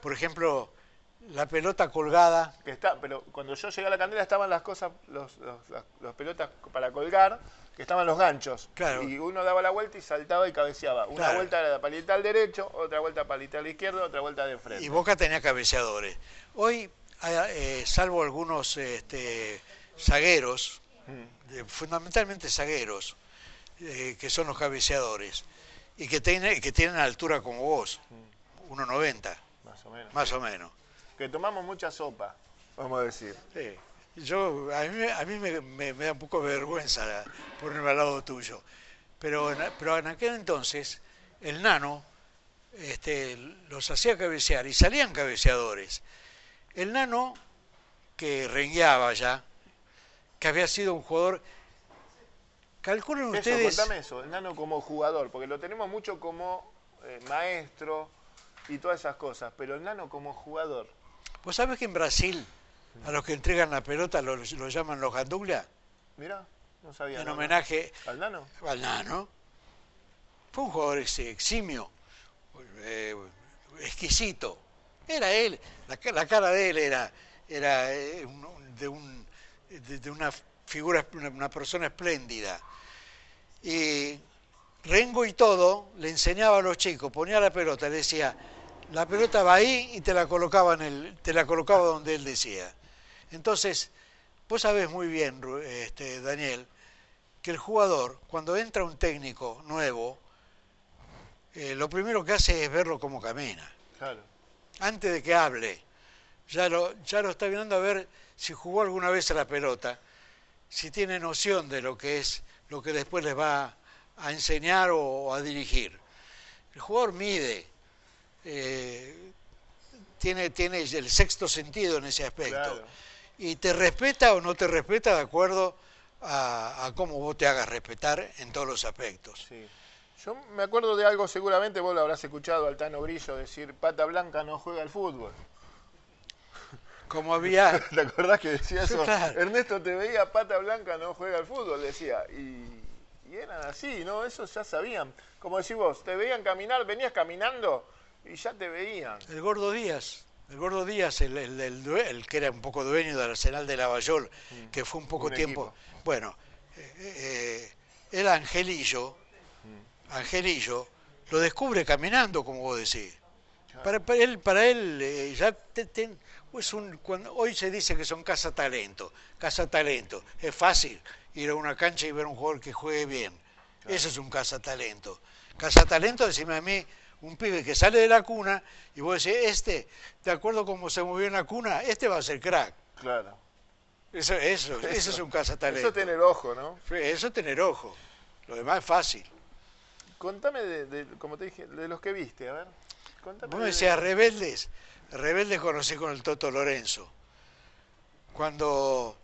Por ejemplo, la pelota colgada, que está, pero cuando yo llegué a la candela estaban las cosas, los, los- las, las pelotas para colgar, que estaban los ganchos. Claro. Y uno daba la vuelta y saltaba y cabeceaba. Una Claro. vuelta era palita al derecho, otra vuelta palita al izquierdo, otra vuelta de frente. y Boca tenía cabeceadores. Hoy, eh, salvo algunos este, zagueros, Mm. eh, fundamentalmente zagueros, eh, que son los cabeceadores, y que, tiene, que tienen altura como vos, 1,90, Más o menos. más o menos. Que tomamos mucha sopa, vamos a decir. Sí. Yo, a mí, me- a mí me, me- me da un poco de vergüenza ponerme al lado tuyo. Pero, en- pero en aquel entonces, el nano este, los hacía cabecear y salían cabeceadores. El nano, que rengueaba ya, que había sido un jugador. Calculen Eso, ustedes. contame eso, el nano como jugador, porque lo tenemos mucho como eh, maestro y todas esas cosas, pero el nano como jugador. ¿Vos sabés que en Brasil a los que entregan la pelota los, los llaman los ganduglia? Mirá, no sabía. En homenaje ¿Al nano? al nano. Fue un jugador eximio, eh, exquisito. Era él, la, ca- la cara de él era, era eh, de, un- de- de una figura, una, persona espléndida. Y Rengo y todo le enseñaba a los chicos, ponía la pelota, le decía, la pelota va ahí y te la colocaba, el, te la colocaba donde él decía. Entonces, vos sabés muy bien, este, Daniel, que el jugador, cuando entra un técnico nuevo, eh, lo primero que hace es verlo cómo camina. Claro. Antes de que hable, ya lo, ya lo está mirando a ver si jugó alguna vez a la pelota, si tiene noción de lo que es, lo que después les va a enseñar o, a dirigir. El jugador mide, eh, tiene, tiene el sexto sentido en ese aspecto. Claro. Y te respeta o no te respeta de acuerdo a, a cómo vos te hagas respetar en todos los aspectos. Sí. Yo me acuerdo de algo, seguramente vos lo habrás escuchado al Tano Brillo decir, pata blanca no juega al fútbol. [LAUGHS] Como había, [LAUGHS] ¿Te acordás que decía eso? claro. Ernesto te veía, pata blanca no juega al fútbol, decía. Y, y eran así, ¿no? Eso ya sabían. Como decís vos, te veían caminar, venías caminando y ya te veían. el gordo Díaz, el gordo Díaz, el, el- el el que era un poco dueño del Arsenal de Lavallol, que fue un poco Un tiempo, equipo. bueno, eh, eh, el Angelillo, Angelillo, lo descubre caminando, como vos decís. Para, para él, para él eh, ya te- te- es un, cuando, hoy se dice que son casa talento, casa talento. Es fácil ir a una cancha y ver un jugador que juegue bien. Eso es un casa talento. Casa talento, decime a mí, un pibe que sale de la cuna y vos decís, este, de acuerdo cómo se movió en la cuna, este va a ser crack. Claro. Eso, eso, eso es un casa talento. Eso tener ojo, ¿no? Eso es tener ojo. Lo demás es fácil. Contame de, de- como te dije, de los que viste, a ver. Contame Vos me de- decías rebeldes. Rebeldes conocí con el Toto Lorenzo. Cuando,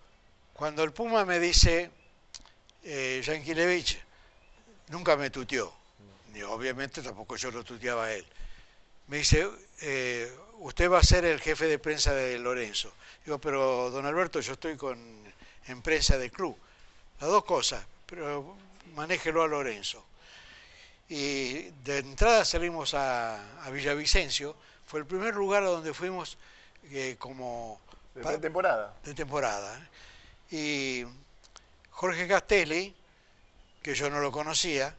cuando el Puma me dice, eh, Yanquilevich, nunca me tuteó. Ni obviamente tampoco yo lo tuteaba a él. Me dice, eh, usted va a ser el jefe de prensa de Lorenzo. Digo, pero don Alberto, yo estoy con, en prensa del club. Las dos cosas, pero manéjelo a Lorenzo. Y de entrada salimos a, a Villavicencio, fue el primer lugar a donde fuimos eh, como de temporada. de temporada. Y Jorge Castelli que yo no lo conocía,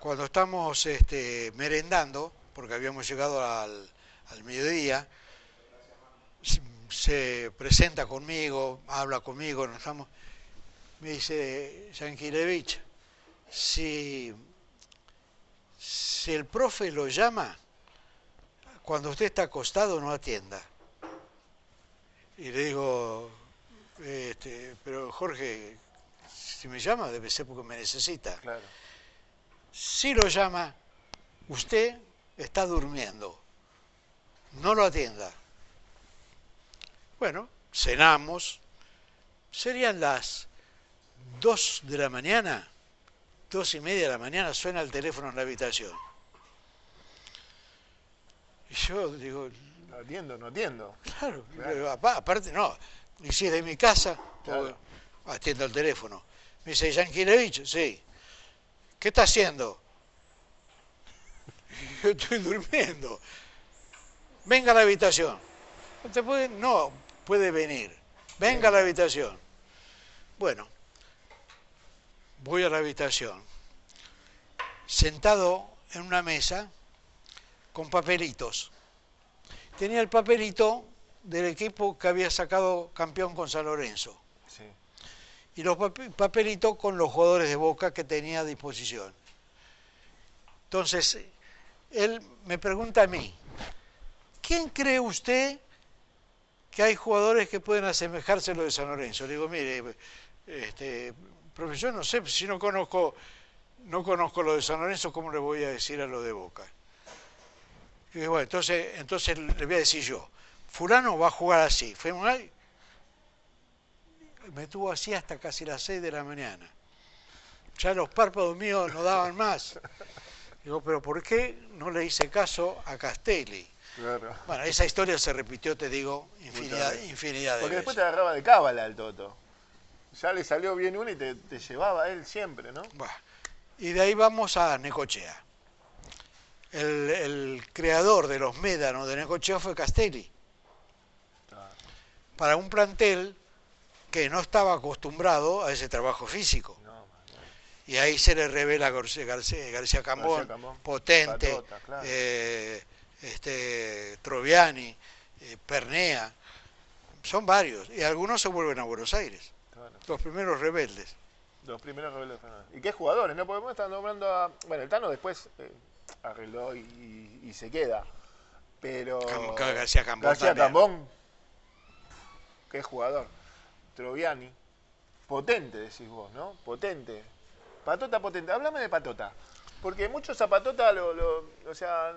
cuando estamos este, merendando, porque habíamos llegado al, al mediodía, se- se presenta conmigo, habla conmigo, nos estamos, me dice, Yankelevich, si, si el profe lo llama, cuando usted está acostado no atienda. Y le digo, este, pero Jorge, si me llama debe ser porque me necesita. Claro. Si lo llama, usted está durmiendo. No lo atienda. Bueno, cenamos. Serían las 2 de la mañana, dos y media de la mañana, suena el teléfono en la habitación. Y yo digo, No atiendo, no atiendo. Claro, Claro. aparte no, y si es de mi casa, Claro. pues, atiendo el teléfono. Me dice, Yankelevich, sí. ¿Qué está haciendo? Yo [LAUGHS] estoy durmiendo. Venga a la habitación. ¿Usted puede? No, puede venir. Venga a la habitación. Bueno, voy a la habitación. Sentado en una mesa con papelitos tenía el papelito del equipo que había sacado campeón con San Lorenzo Sí. y los pape- papelitos con los jugadores de Boca que tenía a disposición. Entonces, él me pregunta a mí, ¿quién cree usted que hay jugadores que pueden asemejarse a los de San Lorenzo? Le digo, mire, este, profesor, no sé, si no conozco, no conozco lo de San Lorenzo, ¿cómo le voy a decir a lo de Boca? Y digo, bueno, entonces, entonces le voy a decir yo, fulano va a jugar así. Fuimos ahí, me tuvo así hasta casi las 6 de la mañana. Ya los párpados míos no daban más. Digo, pero ¿por qué no le hice caso a Castelli? Claro. Bueno, esa historia se repitió, te digo, infinidad, veces. infinidad de Porque después te agarraba de cábala el Toto. Ya le salió bien uno y te, te llevaba él siempre, ¿no? Buah. Y de ahí vamos a Necochea. El, el creador de los médanos de Necochea fue Castelli. Claro. Para un plantel que no estaba acostumbrado a ese trabajo físico. No, man, Y ahí se le revela García, García, García Cambón, García Cambón, Potente, Patota, claro. eh, este, Troviani, eh, Pernea. Son varios. Y algunos se vuelven a Buenos Aires. Los primeros rebeldes. Los primeros rebeldes Fernández. ¿Y qué jugadores? No podemos estar nombrando a. Bueno, el Tano después eh, arregló y, y- y se queda. Pero. Cam- García Cambón García. Cambón. Qué jugador. Troviani. Potente, decís vos, ¿no? Potente. Patota potente. Háblame de Patota. Porque muchos a Patota lo, lo- O sea.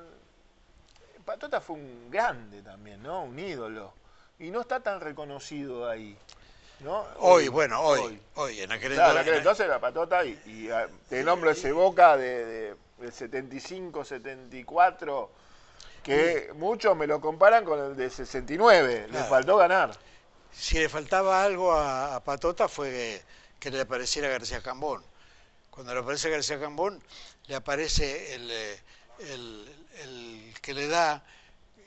Patota fue un grande también, ¿no? Un ídolo. Y no está tan reconocido ahí. ¿No? Hoy, bueno, hoy, hoy, en aquel Claro, en entonces- aquel entonces la patota y, y, ah, te nombro ese Boca de, de- del 75, 74, que muchos me lo comparan con el de 69, le faltó ganar. Si le faltaba algo a, a Patota fue que le apareciera García Cambón. Cuando le aparece García Cambón, le aparece el, eh, el- el que le da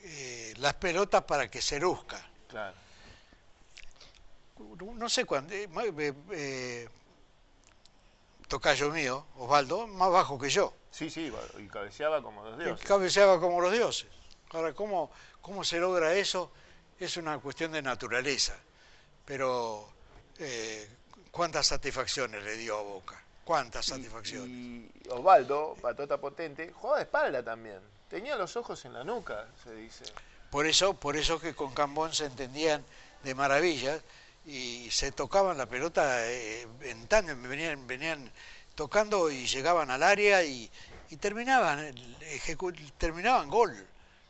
eh, las pelotas para que se luzca. Claro. No sé cuándo. eh, eh, eh, tocayo mío, Osvaldo, más bajo que yo. Sí, sí, y cabeceaba como los dioses. cabeceaba como los dioses. Ahora, ¿cómo, ¿cómo se logra eso? Es una cuestión de naturaleza. Pero, eh, ¿cuántas satisfacciones le dio a Boca? ¿Cuántas satisfacciones? Y Osvaldo, patota potente, jugaba de espalda también. Tenía los ojos en la nuca, se dice. Por eso, por eso que con Cambón se entendían de maravilla y se tocaban la pelota eh, en tándem, venían, venían tocando y llegaban al área y, terminaban, terminaban gol.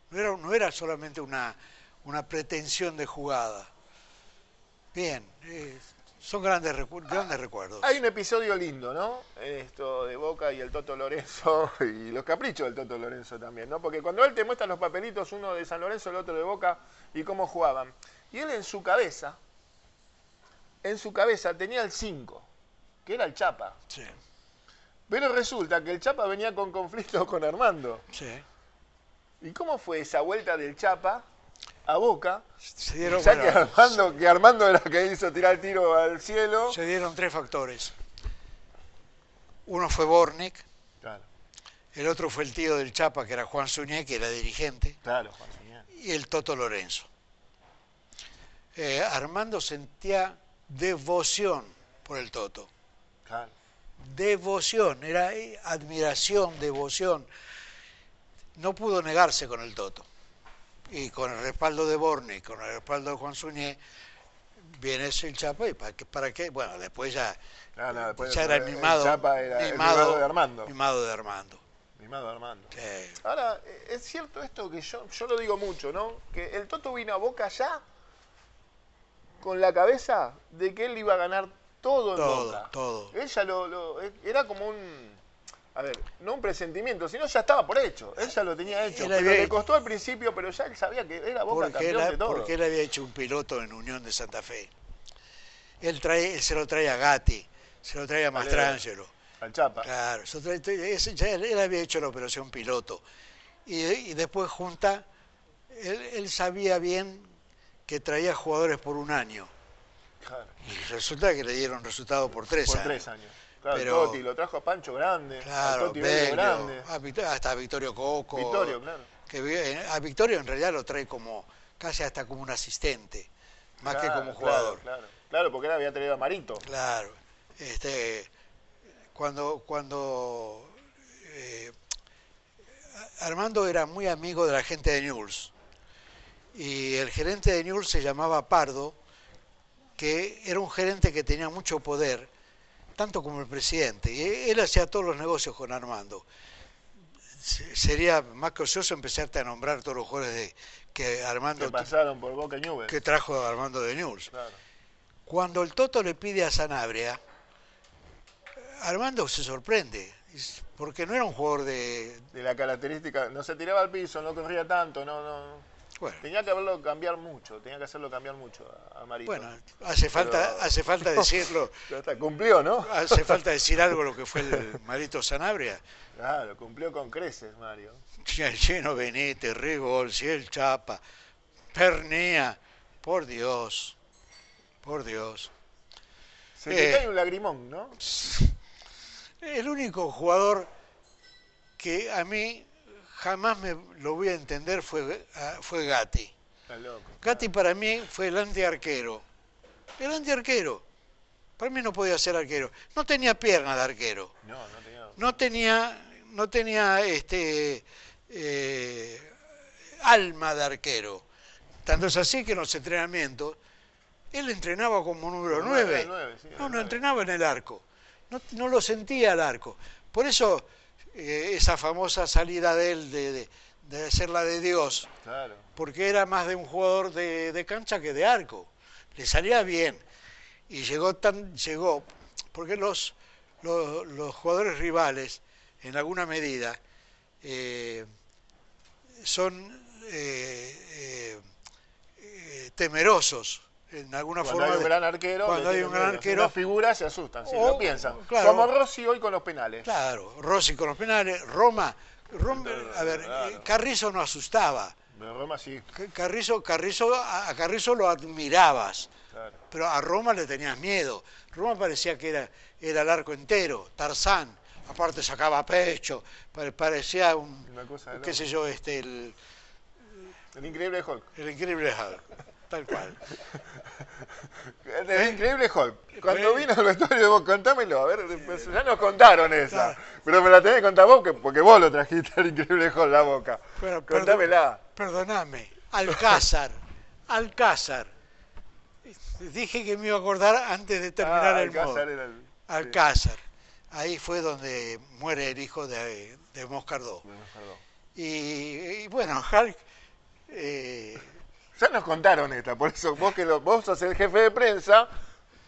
No era, no era solamente una, una pretensión de jugada. Bien, eh, son grandes recuerdos. Hay un episodio lindo, ¿no? Esto de Boca y el Toto Lorenzo [LAUGHS] y los caprichos del Toto Lorenzo también, ¿no? Porque cuando él te muestra los papelitos, uno de San Lorenzo, el otro de Boca, y cómo jugaban. Y él en su cabeza, en su cabeza tenía el 5, que era el Chapa. Sí, Pero resulta que el Chapa venía con conflicto con Armando. sí. ¿Y cómo fue esa vuelta del Chapa a Boca? Se dieron, Ya que Armando, que Armando era el que hizo tirar el tiro al cielo. se dieron tres factores. Uno fue Bornik, Claro, el otro fue el tío del Chapa, que era Juan Suñé, que era dirigente, claro, Juan Señor. y el Toto Lorenzo. Eh, Armando sentía devoción por el Toto. Claro. Devoción, era admiración, devoción. No pudo negarse con el Toto. Y con el respaldo de Borne, con el respaldo de Juan Suñé, viene el Chapa y para qué, para qué? bueno, después ya, No, no, después ya era el mimado, Chapa era el mimado, mimado de Armando. mimado de Armando. Mimado de Armando. Sí. Ahora, eh, es cierto esto que yo, yo lo digo mucho, ¿no? Que el Toto vino a Boca ya con la cabeza de que él iba a ganar todo en Todo, Boca. todo. Él ya lo, lo- era como un, a ver, no un presentimiento, sino ya estaba por hecho. Él ya lo tenía hecho. Pero le costó al principio, pero ya él sabía que era Boca Porque campeón él, de todo. porque él había hecho un piloto en Unión de Santa Fe. Él, trae, él se lo trae a Gatti, se lo trae a Mastrangelo. Al Chapa. Claro, se lo trae- ese- ya él, él había hecho la operación piloto. Y, y después junta, él, él sabía bien que traía jugadores por un año. Claro, Y resulta que le dieron resultado por tres por años. tres años. Claro, Pero- Totti lo trajo a Pancho Grande, a Claro, Totti Bello Bello, Grande, a Vito- hasta a Vittorio Coco. Vittorio, claro. que eh, a Victorio en realidad lo trae como casi hasta como un asistente, más que como jugador. Claro, porque él había traído a Marito. Claro. Este, cuando cuando eh, Armando era muy amigo de la gente de Newell's y el gerente de Newell's se llamaba Pardo, que era un gerente que tenía mucho poder, tanto como el presidente, y él hacía todos los negocios con Armando. Se- Sería más que ocioso empezarte a nombrar todos los jugadores de, que Armando Que pasaron por Boca y Newell's. que trajo Armando de Newell's. Claro. Cuando el Toto le pide a Sanabria, Armando se sorprende, porque no era un jugador de... De la característica, no se tiraba al piso, no corría tanto, no, no. Bueno, Tenía que haberlo cambiar mucho, tenía que hacerlo cambiar mucho a, Marito. bueno hace falta, Pero- hace falta [LAUGHS] decirlo, cumplió, ¿no? hace falta [LAUGHS] decir algo lo que fue el Marito Sanabria. Claro, cumplió con creces, Mario. El Chino Benítez, Rigol, Ciel Chapa, Pernía, por Dios, por Dios. Se te Eh. cae un lagrimón, ¿no? [LAUGHS] El único jugador que a mí jamás me lo voy a entender fue, ah, fue Gatti. Está loco. Gatti para mí fue el antiarquero. El antiarquero. Para mí no podía ser arquero. No tenía pierna de arquero. No, no tenía. No tenía, no tenía este eh, alma de arquero. Tanto es así que en los entrenamientos él entrenaba como número Como 9. nueve, nueve, sí, no, no entrenaba en el arco. No, no lo sentía el arco. Por eso eh, esa famosa salida de él de, de, de hacer la de Dios Claro. porque era más de un jugador de, de cancha que de arco. Le salía bien. Y llegó tan, llegó, porque los, los, los jugadores rivales, en alguna medida, eh, son eh, eh, temerosos en alguna Cuando forma. hay un gran arquero, cuando hay un gran arquero, Una figura se asustan, si O- lo piensan. claro. Como Rossi hoy con los penales. Claro, Rossi con los penales, Roma, Roma- a ver, Claro. eh, Carrizo no asustaba. De Roma sí, Carrizo, Carrizo, a Carrizo lo admirabas. Pero a Roma le tenías miedo. Roma parecía que era, era el arco entero, Tarzán. Aparte sacaba pecho, pare- parecía un, qué sé yo, este, el, El increíble Hulk. el increíble Hulk, tal cual. [LAUGHS] El increíble Hulk. Cuando vino al vestuario de vos, contámelo. A ver, pues, ya nos contaron esa. Pero me la tenés que contar vos, que- porque vos lo trajiste al increíble Hulk la boca. Pero, Contámela. Perdoname, Alcázar, [LAUGHS] Alcázar. Dije que me iba a acordar antes de terminar Ah, el. Alcázar era el- Alcázar. Ahí fue donde muere el hijo de, de Moscardó. Bueno, perdón. Y, y bueno, Hulk, eh, Ya nos contaron esta, por eso vos que lo- vos sos el jefe de prensa,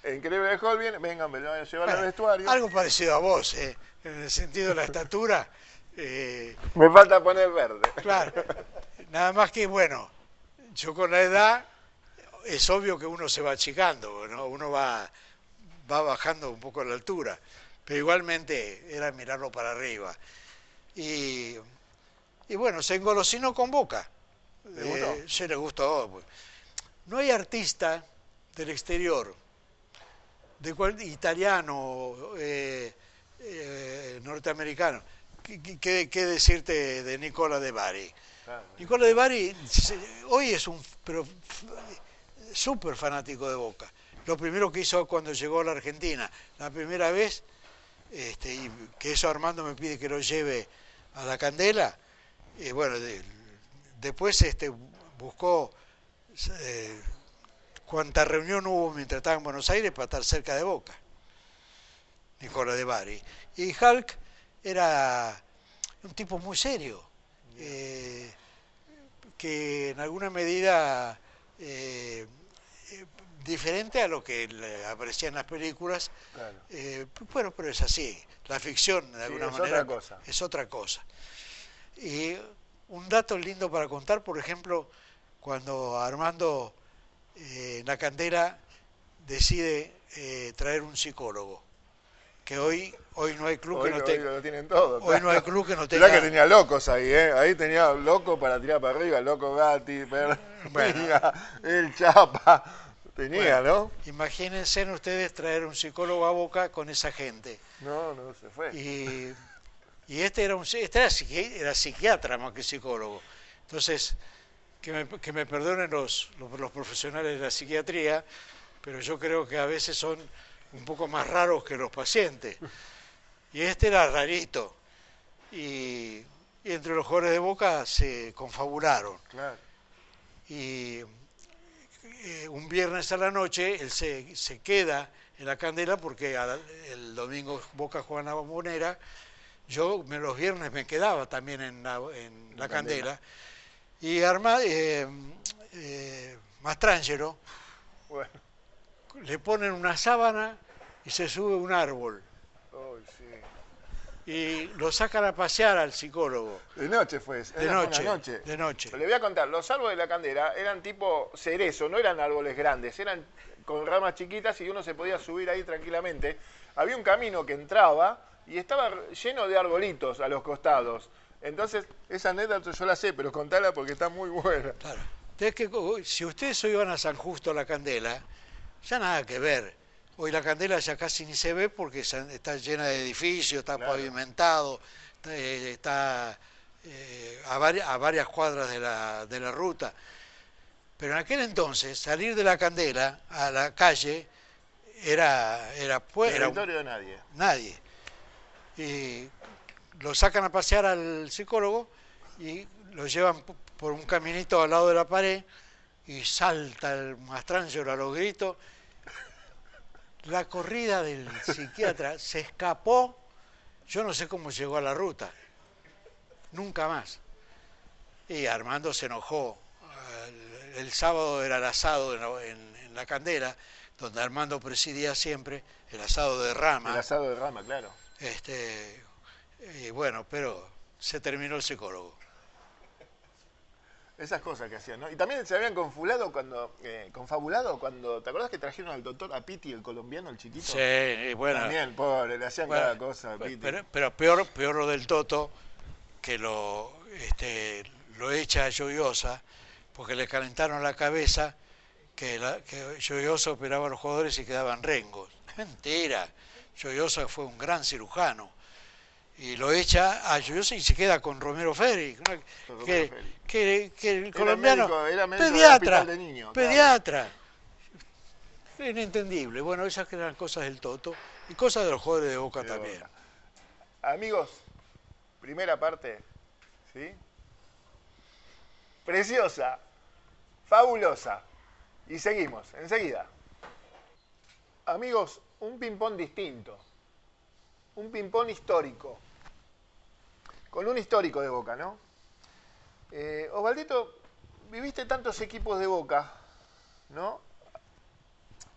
increíble Hulk viene, vengan, me lo van a llevar al vestuario. algo parecido a vos, eh, en el sentido de la estatura. eh, Me falta poner verde. claro, nada más que bueno, yo con la edad es obvio que uno se va achicando, ¿no? uno va, va bajando un poco la altura, pero igualmente era mirarlo para arriba. Y, y bueno, se engolosinó con Boca. ¿Le gustó? Eh, sí, le gustó. pues. No hay artista del exterior, de cual, italiano, eh, eh, norteamericano. ¿Qué, decirte de Nicola de Bari? Claro. Nicola de Bari se- hoy es un súper fanático de Boca. Lo primero que hizo cuando llegó a la Argentina, la primera vez, este, y que eso Armando me pide que lo lleve a la Candela, bueno, de- después este, buscó eh, cuánta reunión hubo mientras estaba en Buenos Aires para estar cerca de Boca. Nicola de Bari. Y Hulk era un tipo muy serio, eh, que en alguna medida eh, diferente a lo que le aparecía en las películas, Claro. eh, bueno, pero es así. La ficción, de Sí, alguna es manera, otra cosa. es otra cosa. Y un dato lindo para contar, por ejemplo, cuando Armando eh, la candela decide eh, traer un psicólogo, que hoy hoy no hay club Hoy, que no hoy tenga. lo tienen todo. Hoy no hay club que no [LAUGHS] Mirá tenga- que tenía locos ahí, ¿eh? Ahí tenía loco para tirar para arriba, loco Gatti, per- [LAUGHS] Bueno. tenía el Chapa. Tenía, Bueno, Imagínense ustedes traer un psicólogo a Boca con esa gente. ¿no? No, no, se fue. Y, y este era un este era, psiqui- era psiquiatra más que psicólogo. Entonces, que me, que me perdonen los, los, los profesionales de la psiquiatría, pero yo creo que a veces son un poco más raros que los pacientes. [LAUGHS] Y este era rarito. Y, y entre los jugadores de Boca se confabularon. Claro. Y eh, un viernes a la noche él se, se queda en la candela porque el domingo Boca juega en la bombonera. Yo me, los viernes me quedaba también en la, en la candela. Y Arma, eh, eh, Mastrangelo Bueno, le ponen una sábana y se sube un árbol. uy, sí. Y lo sacan a pasear al psicólogo. De noche fue. De era una noche, noche. de noche. Le voy a contar, los árboles de la candela eran tipo cerezo, no eran árboles grandes, eran con ramas chiquitas y uno se podía subir ahí tranquilamente. Había un camino que entraba y estaba lleno de arbolitos a los costados. Entonces, esa anécdota yo la sé, pero contala porque está muy buena. Claro. Ustedes que, si ustedes hoy van a San Justo a la Candela, ya nada que ver. Hoy la Candela ya casi ni se ve porque está llena de edificios, está Claro. pavimentado, está, eh, está, eh, a, varias, a varias cuadras de la, de la ruta. Pero en aquel entonces, salir de la Candela a la calle era, era, era territorio de nadie. nadie. Y lo sacan a pasear al psicólogo y lo llevan por un caminito al lado de la pared y salta el mastrangelo a los gritos. La corrida del psiquiatra se escapó, yo no sé cómo llegó a la ruta, nunca más. Y Armando se enojó. El, el sábado era el asado en la, en- en la candela, donde Armando presidía siempre, el asado de rama. El asado de rama, claro. Este, y bueno, pero se terminó el psicólogo. Esas cosas que hacían, ¿no? Y también se habían confabulado cuando, eh, confabulado cuando, ¿te acordás que trajeron al doctor a Piti, el colombiano, el chiquito? Sí, y bueno. También, pobre, le hacían bueno, cada cosa a Piti. pero, pero peor, peor lo del Toto, que lo, este, lo echa a Joyosa, porque le calentaron la cabeza, que, la, que Joyosa operaba a los jugadores y quedaban rengos. Mentira, Joyosa fue un gran cirujano. Y lo echa a Joyosa y se queda con Romero que, Romero que- que el Era colombiano, médico- era médico del pediatra, de claro. pediatra. Inentendible. Bueno, esas eran cosas del Toto y cosas de los jugadores de Boca también. Amigos, primera parte, ¿sí? Preciosa, fabulosa. Y seguimos, enseguida. Amigos, un ping-pong distinto. Un ping-pong histórico. Con un histórico de Boca, ¿no? Eh, Osvaldito, viviste tantos equipos de Boca, ¿no?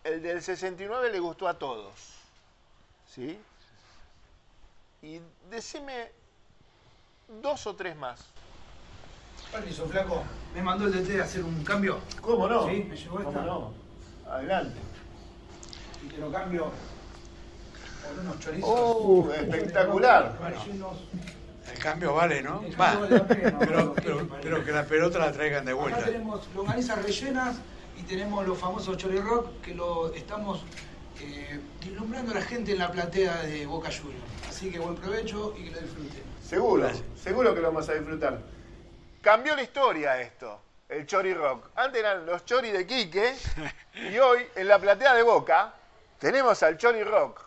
El del 69 le gustó a todos, ¿sí? Y decime dos o tres más. Permiso, flaco. Me mandó el DT a hacer un cambio. ¿Cómo no? Sí, me llegó esta. ¿Cómo no? Adelante. Y te lo cambio por unos chorizos. ¡Oh, espectacular! El cambio vale, ¿no? El cambio vale la pena, pero, ¿no? pero- pero que la pelota la traigan de Acá vuelta. tenemos longanizas rellenas y tenemos los famosos chori rock que lo estamos eh, deslumbrando a la gente en la platea de Boca Juniors. Así que buen provecho y que lo disfruten. Seguro, seguro que lo vamos a disfrutar. Cambió la historia esto, el Chori Rock. Antes eran los Chori de Quique [LAUGHS] y hoy en la platea de Boca tenemos al Chori Rock.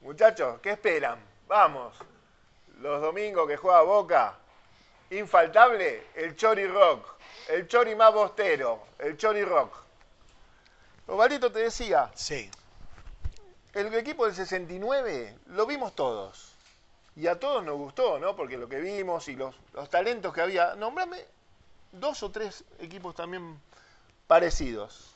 Muchachos, ¿qué esperan? Vamos. Los domingos que juega Boca, infaltable el Chori Rock, el Chori más bostero, el Chori Rock. Osvaldito te decía, Sí. el equipo del 69 lo vimos todos. Y a todos nos gustó, ¿no? Porque lo que vimos y los, los talentos que había. Nombrame dos o tres equipos también parecidos.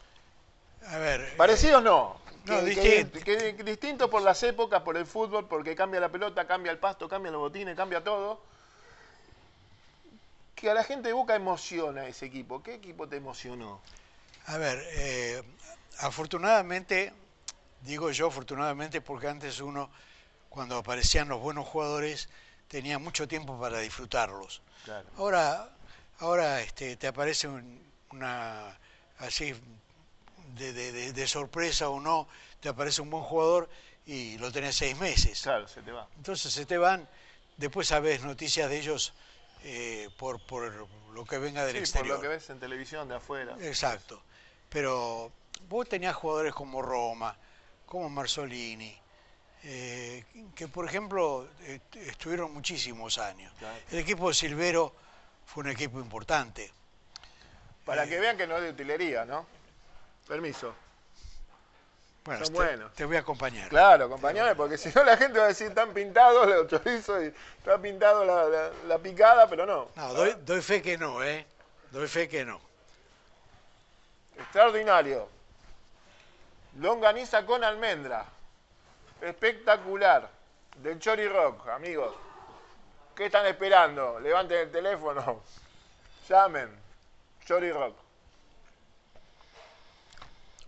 A ver. eh, Parecidos no. No, Que- distinto. que- que distintos por las épocas, por el fútbol, porque cambia la pelota, cambia el pasto, cambia los botines, cambia todo. Que a la gente de Boca emociona ese equipo. ¿Qué equipo te emocionó? A ver, eh, afortunadamente, digo yo afortunadamente porque antes uno, cuando aparecían los buenos jugadores, tenía mucho tiempo para disfrutarlos. Claro. Ahora, ahora este, te aparece un- una, así, de, de- de- sorpresa o no, te aparece un buen jugador y lo tenés seis meses. Claro, se te va. Entonces se te van, después sabes noticias de ellos eh, por, por lo que venga del Sí, por exterior. lo que ves en televisión de afuera. Exacto. Pero vos tenías jugadores como Roma, como Marzolini, eh, que por ejemplo est- estuvieron muchísimos años. Claro. El equipo de Silvero fue un equipo importante. Para que vean que no es de utilería, ¿no? Permiso. Bueno, Son te, buenos. te voy a acompañar. Claro, acompañame, porque si no la gente va a decir están pintados los chorizos y está pintado la, la- la picada, pero no. No, doy, doy fe que no, ¿eh? Doy fe que no. Extraordinario. Longaniza con almendra. Espectacular. Del Chori Rock, amigos. ¿Qué están esperando? Levanten el teléfono. Llamen. Chori Rock.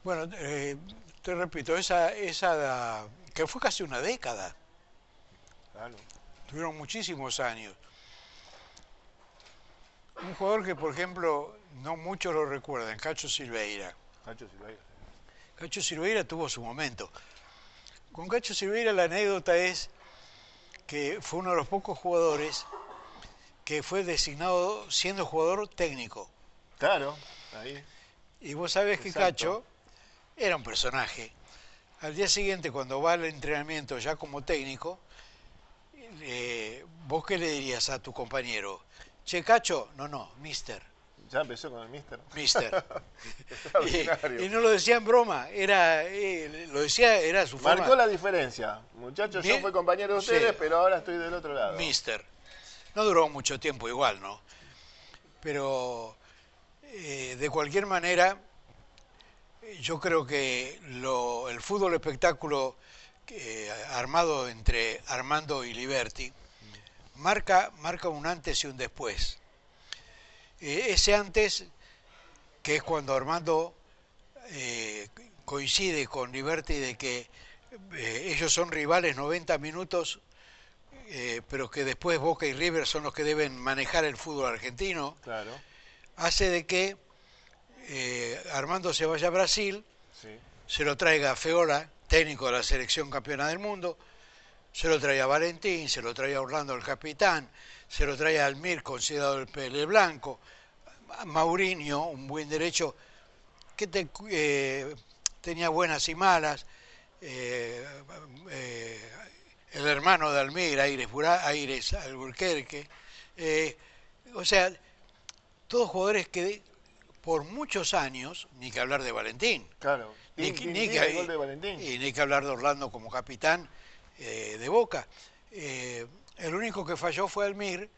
Bueno, eh, te repito, esa, esa que fue casi una década, Claro. tuvieron muchísimos años. Un jugador que, por ejemplo, no muchos lo recuerdan, Cacho Silveira. Nacho Silveira. Cacho Silveira tuvo su momento. Con Cacho Silveira la anécdota es que fue uno de los pocos jugadores que fue designado siendo jugador técnico. Claro, ahí. Y vos sabés que. Cacho era un personaje. Al día siguiente, cuando va al entrenamiento ya como técnico, eh, ¿vos qué le dirías a tu compañero? Che, Cacho, no, no, mister, Ya empezó con el mister. mister. [LAUGHS] Extraordinario. y, y no lo decía en broma, era, eh, lo decía, era su forma. Marcó la diferencia. Muchachos, yo fui compañero de Sí. ustedes, pero ahora estoy del otro lado. Mister. No duró mucho tiempo igual, ¿no? Pero eh, de cualquier manera, yo creo que lo- el fútbol espectáculo eh, armado entre Armando y Liberty marca, marca un antes y un después. Eh, ese antes, que es cuando Armando eh, coincide con Liberty de que eh, ellos son rivales 90 minutos pero que después Boca y River son los que deben manejar el fútbol argentino, Claro, hace de que eh, Armando se vaya a Brasil, sí. se lo traiga a Feola, técnico de la selección campeona del mundo, se lo trae a Valentín, se lo trae a Orlando el capitán, se lo trae a Almir, considerado el pele blanco, a Mourinho, un buen derecho, que te- eh, tenía buenas y malas, eh, eh, el hermano de Almir, Aires, Aires Alburquerque, o sea, todos jugadores que por muchos años, ni que hablar de Valentín, Claro. ni, ni tin, que, el gol de Valentín. y ni que hablar de Orlando como capitán eh, de Boca. Eh, el único que falló fue Almir,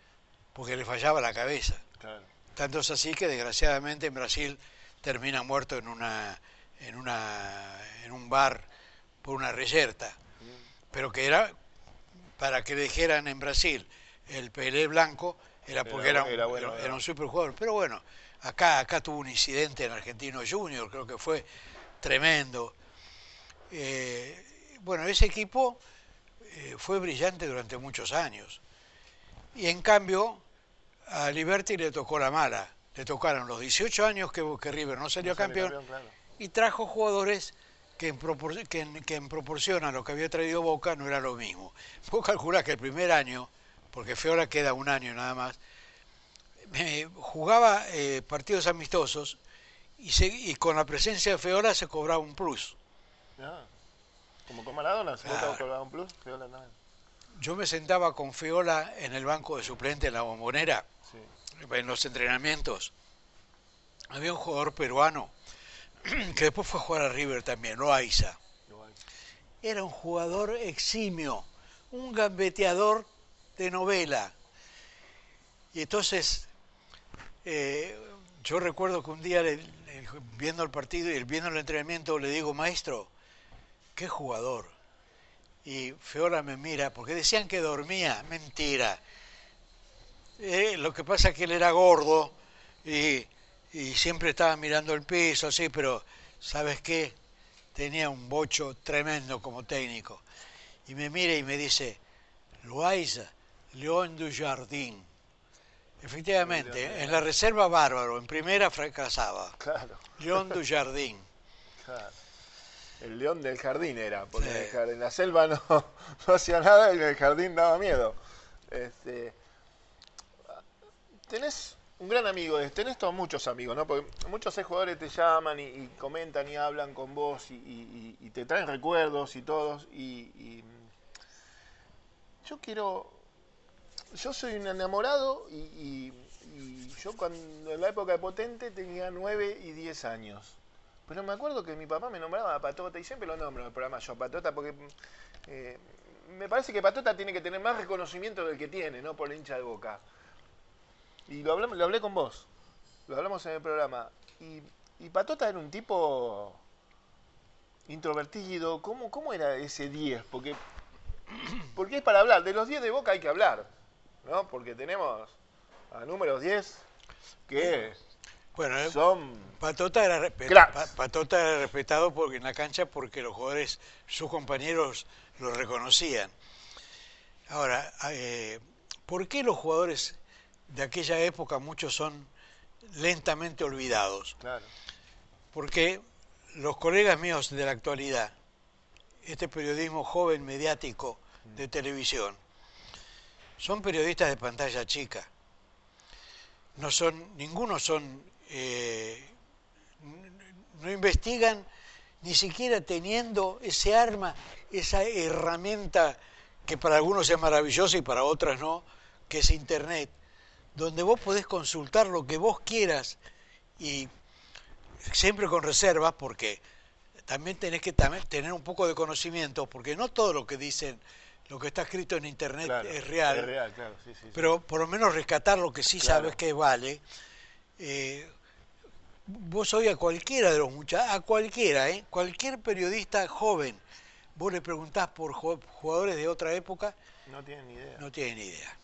porque le fallaba la cabeza. Claro. Tanto es así que desgraciadamente en Brasil termina muerto en una en una en un bar por una reyerta. Pero que era para que le dijeran en Brasil el Pelé blanco era porque Era- era, un, bueno, era era. un superjugador. Pero bueno, acá acá tuvo un incidente en Argentino Junior, creo que fue tremendo. Eh, bueno, ese equipo eh, fue brillante durante muchos años. Y en cambio, a Liberty le tocó la mala. Le tocaron los 18 años que, que River no salió No campeón campeón, claro. y trajo jugadores que en, propor- que en- que en proporción a lo que había traído Boca no era lo mismo. Vos calculás que el primer año, porque Feola queda un año nada más, eh, jugaba eh, partidos amistosos y, se- y con la presencia de Feola se cobraba un plus. Ah, como con Maradona, se Claro. vota por un plus, Feola también. Yo me sentaba con Feola en el banco de suplente en la bombonera, Sí. en los entrenamientos. Había un jugador peruano que después fue a jugar a River también, Loaiza. Era un jugador eximio, un gambeteador de novela. Y entonces, eh, yo recuerdo que un día, viendo el partido y viendo el entrenamiento, le digo, maestro, qué jugador. Y Feola me mira, porque decían que dormía, mentira. Eh, lo que pasa es que él era gordo y, y siempre estaba mirando el piso, así, pero ¿sabes qué? Tenía un bocho tremendo como técnico. Y me mira y me dice, Loaiza, León du Jardín. Efectivamente, en la reserva bárbaro, en primera fracasaba. Claro, León du Jardín. claro. El león del jardín era, porque Sí. en, el jardín- en la selva no, [LAUGHS] no hacía nada y en el jardín daba miedo. Este, tenés un gran amigo, tenés todos muchos amigos, ¿no? Porque muchos jugadores te llaman y, y comentan y hablan con vos y, y- te traen recuerdos y todos. Y, yo quiero, yo soy un enamorado y, yo cuando en la época de Potente tenía 9 y 10 años. Pero me acuerdo que mi papá me nombraba a Patota y siempre lo nombro en el programa yo Patota porque eh, me parece que Patota tiene que tener más reconocimiento del que tiene, ¿no? Por el hincha de boca. Y lo, hablamos, lo hablé con vos, lo hablamos en el programa. Y, y Patota era un tipo introvertido. ¿Cómo, cómo era ese 10? Porque, [CLEARS THROAT] porque es para hablar. De los 10 de boca hay que hablar, ¿no? Porque tenemos a números 10 que Bueno, eh, son Patota era, respe- Cracks. Pa- Patota era respetado porque en la cancha porque los jugadores, sus compañeros lo reconocían. Ahora, eh, ¿por qué los jugadores de aquella época muchos son lentamente olvidados? Claro. Porque los colegas míos de la actualidad, este periodismo joven mediático de televisión, son periodistas de pantalla chica. No son, ninguno son, eh, no investigan ni siquiera teniendo ese arma, esa herramienta que para algunos es maravillosa y para otras no, que es Internet, donde vos podés consultar lo que vos quieras y siempre con reservas porque también tenés que tener un poco de conocimiento porque no todo lo que dicen, lo que está escrito en internet Claro, es real, Es real, claro, sí, sí, sí. pero por lo menos rescatar lo que sí Claro. sabes que vale. Eh, vos hoy a cualquiera de los muchachos, a cualquiera, ¿eh? cualquier periodista joven, vos le preguntás por ju- jugadores de otra época, no tienen ni idea. no tienen idea.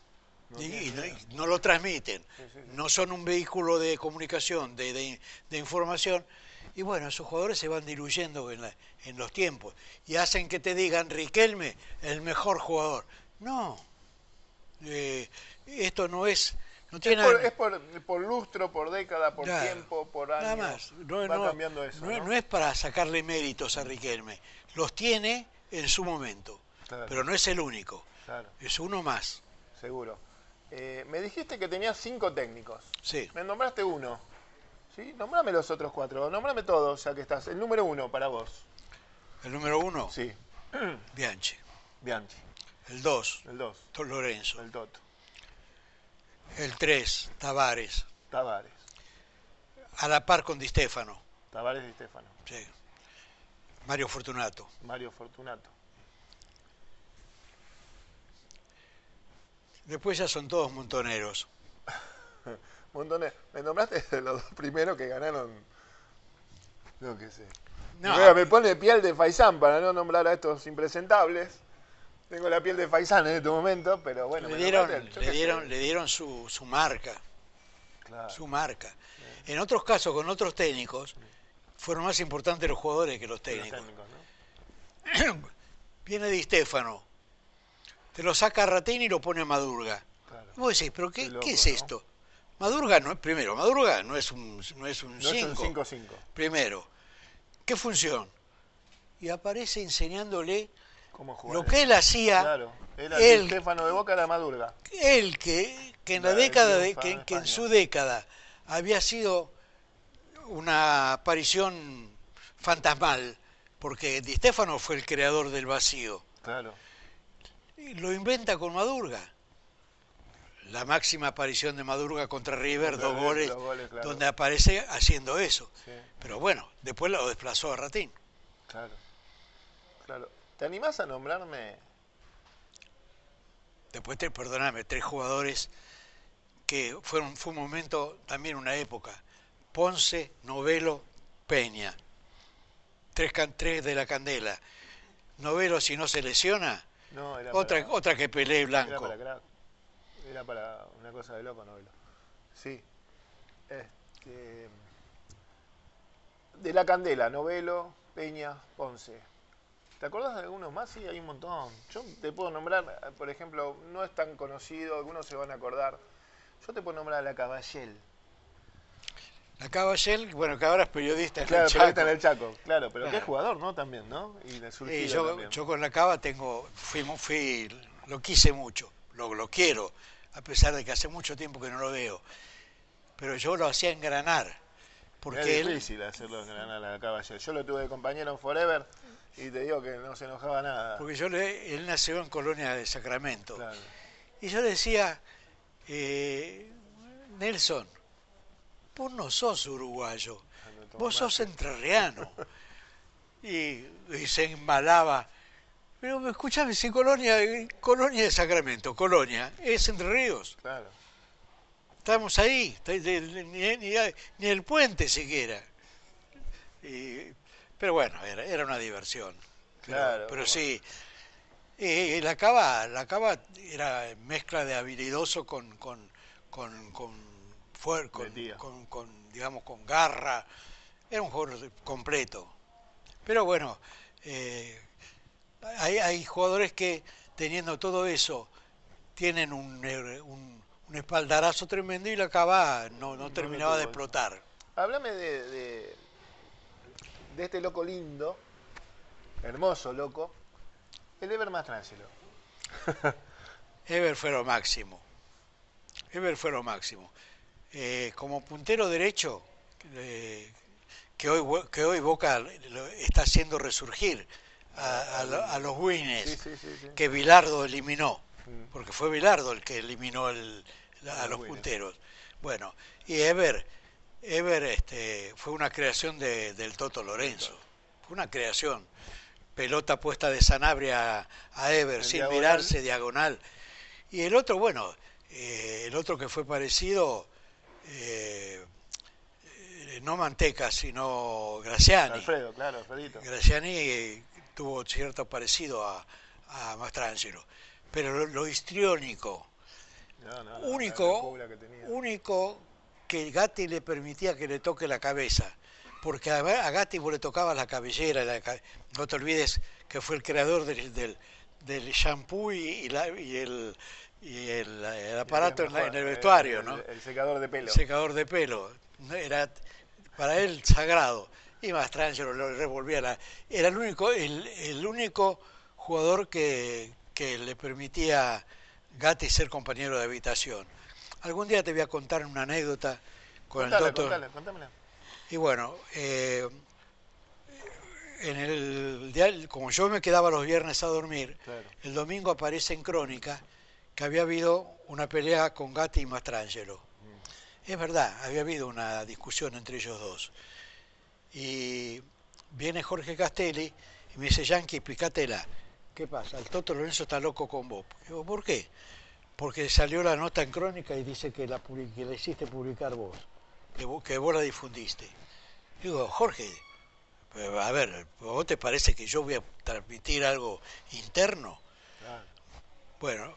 No y, no, idea. y no lo transmiten. No son un vehículo de comunicación, de, de- de información. Y bueno, esos jugadores se van diluyendo en, la- en los tiempos. Y hacen que te digan, Riquelme, el mejor jugador. No. Eh, esto no es... No Es tiene por, es por, por lustro, por década, por Claro. tiempo, por años. Nada más. No, Va no- cambiando eso. no- ¿no? no es para sacarle méritos a Riquelme. Los tiene en su momento. Claro. Pero no es el único. Claro, Es uno más. seguro. Eh, me dijiste que tenías cinco técnicos. Sí. Me nombraste uno. ¿Sí? Nombrame los otros cuatro. Nombrame todos, ya que estás. El número uno para vos. El número uno, Sí. [CLEARS THROAT] Bianchi. Bianchi. El dos, El dos. Don Lorenzo. El Toto. El 3, Tavares, Tavares. a la par con Di Stefano, Tavares y Stefano. sí. Mario Fortunato. Mario Fortunato. Después ya son todos montoneros. [LAUGHS] Montones. Me nombraste [LAUGHS] los dos primeros que ganaron. No que sé. No, Mira, me pone piel de Faisán para no nombrar a estos impresentables. Tengo la piel de Faisán en este momento, pero bueno. le me dieron, nombraste, le dieron, le dieron su, su marca, Claro. su marca. En otros casos, con otros técnicos, fueron más importantes los jugadores que los Los técnicos. técnicos, ¿no? [CLEARS THROAT] Viene Di Stefano, te lo saca a Ratini y lo pone a Madurga. Claro. Y vos decís, ¿pero qué, Qué loco, qué es ¿no? esto? Madurga no es, primero, Madurga no es un no es un No es un 5. 5-5. Primero, ¿qué función? y aparece enseñándole lo que él hacía, Claro. Él- el Estefano de Boca era Madurga. él que, que en la La década de, que, en que en España. su década había sido una aparición fantasmal, porque Di Stefano fue el creador del vacío. Claro. Y lo inventa con Madurga. La máxima aparición de Madurga contra River, Contra dos River, goles, dos goles, claro. donde aparece haciendo eso. Sí, Pero bueno, después lo desplazó a Ratín. claro. Claro. ¿Te animás a nombrarme? Después, te, perdóname, tres jugadores que fueron, fue un momento, también una época. Ponce, Novelo, Peña. Tres, can- tres de la candela. Novelo, si no se lesiona, No, otra, para, otra que pelee era blanco. para. Era para una cosa de loco, novelo. Sí. Este, de la Candela, Novelo, Peña, Ponce. ¿Te acordás de algunos más? Sí, hay un montón. Yo te puedo nombrar, por ejemplo, no es tan conocido, algunos se van a acordar. Yo te puedo nombrar a la Caballel. La Caballel, bueno, que ahora es periodista en Claro, el Chaco. en el Chaco, claro, pero Claro. jugador, ¿no? También, ¿no? Y Y yo, también. yo con la Cava tengo, fui, lo quise mucho, lo, lo quiero, a pesar de que hace mucho tiempo que no lo veo. Pero yo lo hacía engranar, porque es él, difícil hacerlo ganar a la Caballel. Yo lo tuve de compañero en Forever y te digo que no se enojaba nada. porque yo le, él nació en Colonia de Sacramento. Claro. Y yo decía, eh, Nelson, vos no sos uruguayo, tomó vos sos entrerriano. [LAUGHS] Y, y se embalaba. Pero escúchame, si Colonia, Colonia de Sacramento, Colonia, es Entre Ríos. Claro. Estamos ahí, ni, ni- ni el puente siquiera. Y- pero bueno, era, era una diversión. Pero, Claro, pero sí, eh, la cava, la cava era mezcla de habilidoso con con con con, fuer- con, con- con, digamos con garra. Era un jugador de- completo. Pero bueno, eh, hay, hay jugadores que teniendo todo eso tienen un, eh, un, un espaldarazo tremendo y la cava no, no terminaba de explotar. Háblame de, de, de este loco lindo, hermoso loco, el Ever Mastrangelo. [LAUGHS] Ever fue lo máximo. Ever fue lo máximo. Eh, como puntero derecho, eh, que, hoy, que hoy Boca está haciendo resurgir a, a lo- a los Wines, Sí, sí, sí, sí. que Bilardo eliminó, Mm. porque fue Bilardo el que eliminó el- la- a Los Wines. punteros. Bueno, y Ever, Ever este, fue una creación de- del Toto Lorenzo, fue una creación. Pelota puesta de Sanabria a Ever, sin diagonal. mirarse, diagonal. Y el otro, bueno, eh, el otro que fue parecido, eh, eh, no Manteca, sino Graciani. Alfredo, claro, Alfredito. Graciani tuvo cierto parecido a, a Mastrangelo. Pero lo, lo histriónico, No, no, único, que único que Gatti le permitía que le toque la cabeza. Porque a, a Gatti vos le tocabas la cabellera, la no te olvides que fue el creador del, del, del shampoo y, y la- y el, y el, el aparato en, la- en el vestuario, el, ¿no? El, secador de pelo. secador de pelo. Era para él sagrado. Y Mastrangelo lo revolvía la. Era el único, el, el único jugador que, que le permitía Gatti ser compañero de habitación. Algún día te voy a contar una anécdota con el doctor. contámela. Y bueno, eh, en el como yo me quedaba los viernes a dormir, Claro. el domingo aparece en Crónica que había habido una pelea con Gatti y Mastrangelo. Es verdad, había habido una discusión entre ellos dos. Y viene Jorge Castelli y me dice, Yankee, picatela. ¿Qué pasa? El Toto Lorenzo está loco con vos. Digo, ¿por qué? Porque salió la nota en Crónica y dice que la, publi- que la hiciste publicar vos, que vos, que vos la difundiste. Digo, Jorge, a ver, ¿a ¿vos te parece que yo voy a transmitir algo interno? Claro. Bueno,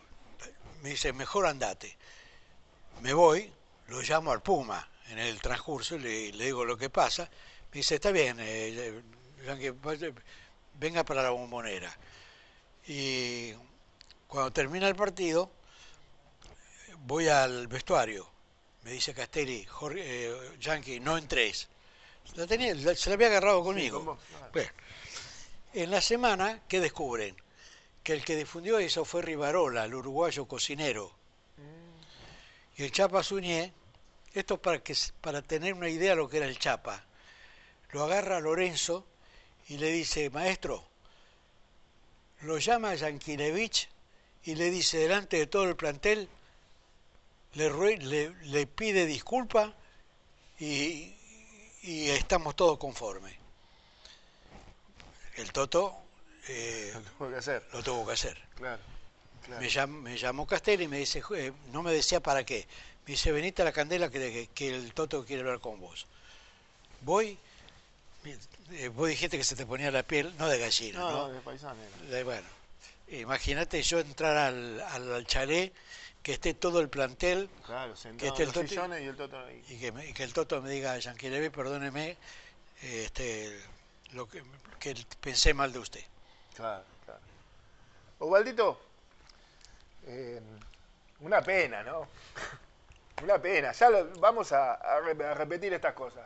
me dice, mejor andate. Me voy, lo llamo al Puma en el transcurso, le, le digo lo que pasa. Me dice, está bien, eh, vaya- venga para la bombonera. Y cuando termina el partido, voy al vestuario. Me dice Castelli, Jorge, eh, Yankee, no entres. La tenía, la- se la había agarrado conmigo. con vos, claro. Bueno, En la semana, ¿qué descubren? Que el que difundió eso fue Rivarola, el uruguayo cocinero. Y el Chapa Suñé, esto para, que, para tener una idea de lo que era el Chapa, lo agarra Lorenzo y le dice, maestro, lo llama Yankinevich y le dice delante de todo el plantel, le, le, le pide disculpa y, y estamos todos conformes. El Toto eh, Lo tengo que hacer. lo tuvo que hacer. Claro. claro. Me, llam- me llamó Castel y me dice, "Jue- no me decía para qué. Me dice, venite a la candela que, que- el Toto quiere hablar con vos. Voy, eh, vos dijiste que se te ponía la piel, no de gallina, No, ¿no? de paisano. De- bueno, imagínate yo entrar al, al, al chalet, que esté todo el plantel Claro, Que esté el y el Toto ahí. y que, me- y que el Toto me diga, Yanquilevi, perdóneme, este, lo que, que pensé mal de usted. Claro, claro. Osvaldito, eh, una pena, ¿no? [LAUGHS] una pena. Ya lo- vamos a, a re- a repetir estas cosas,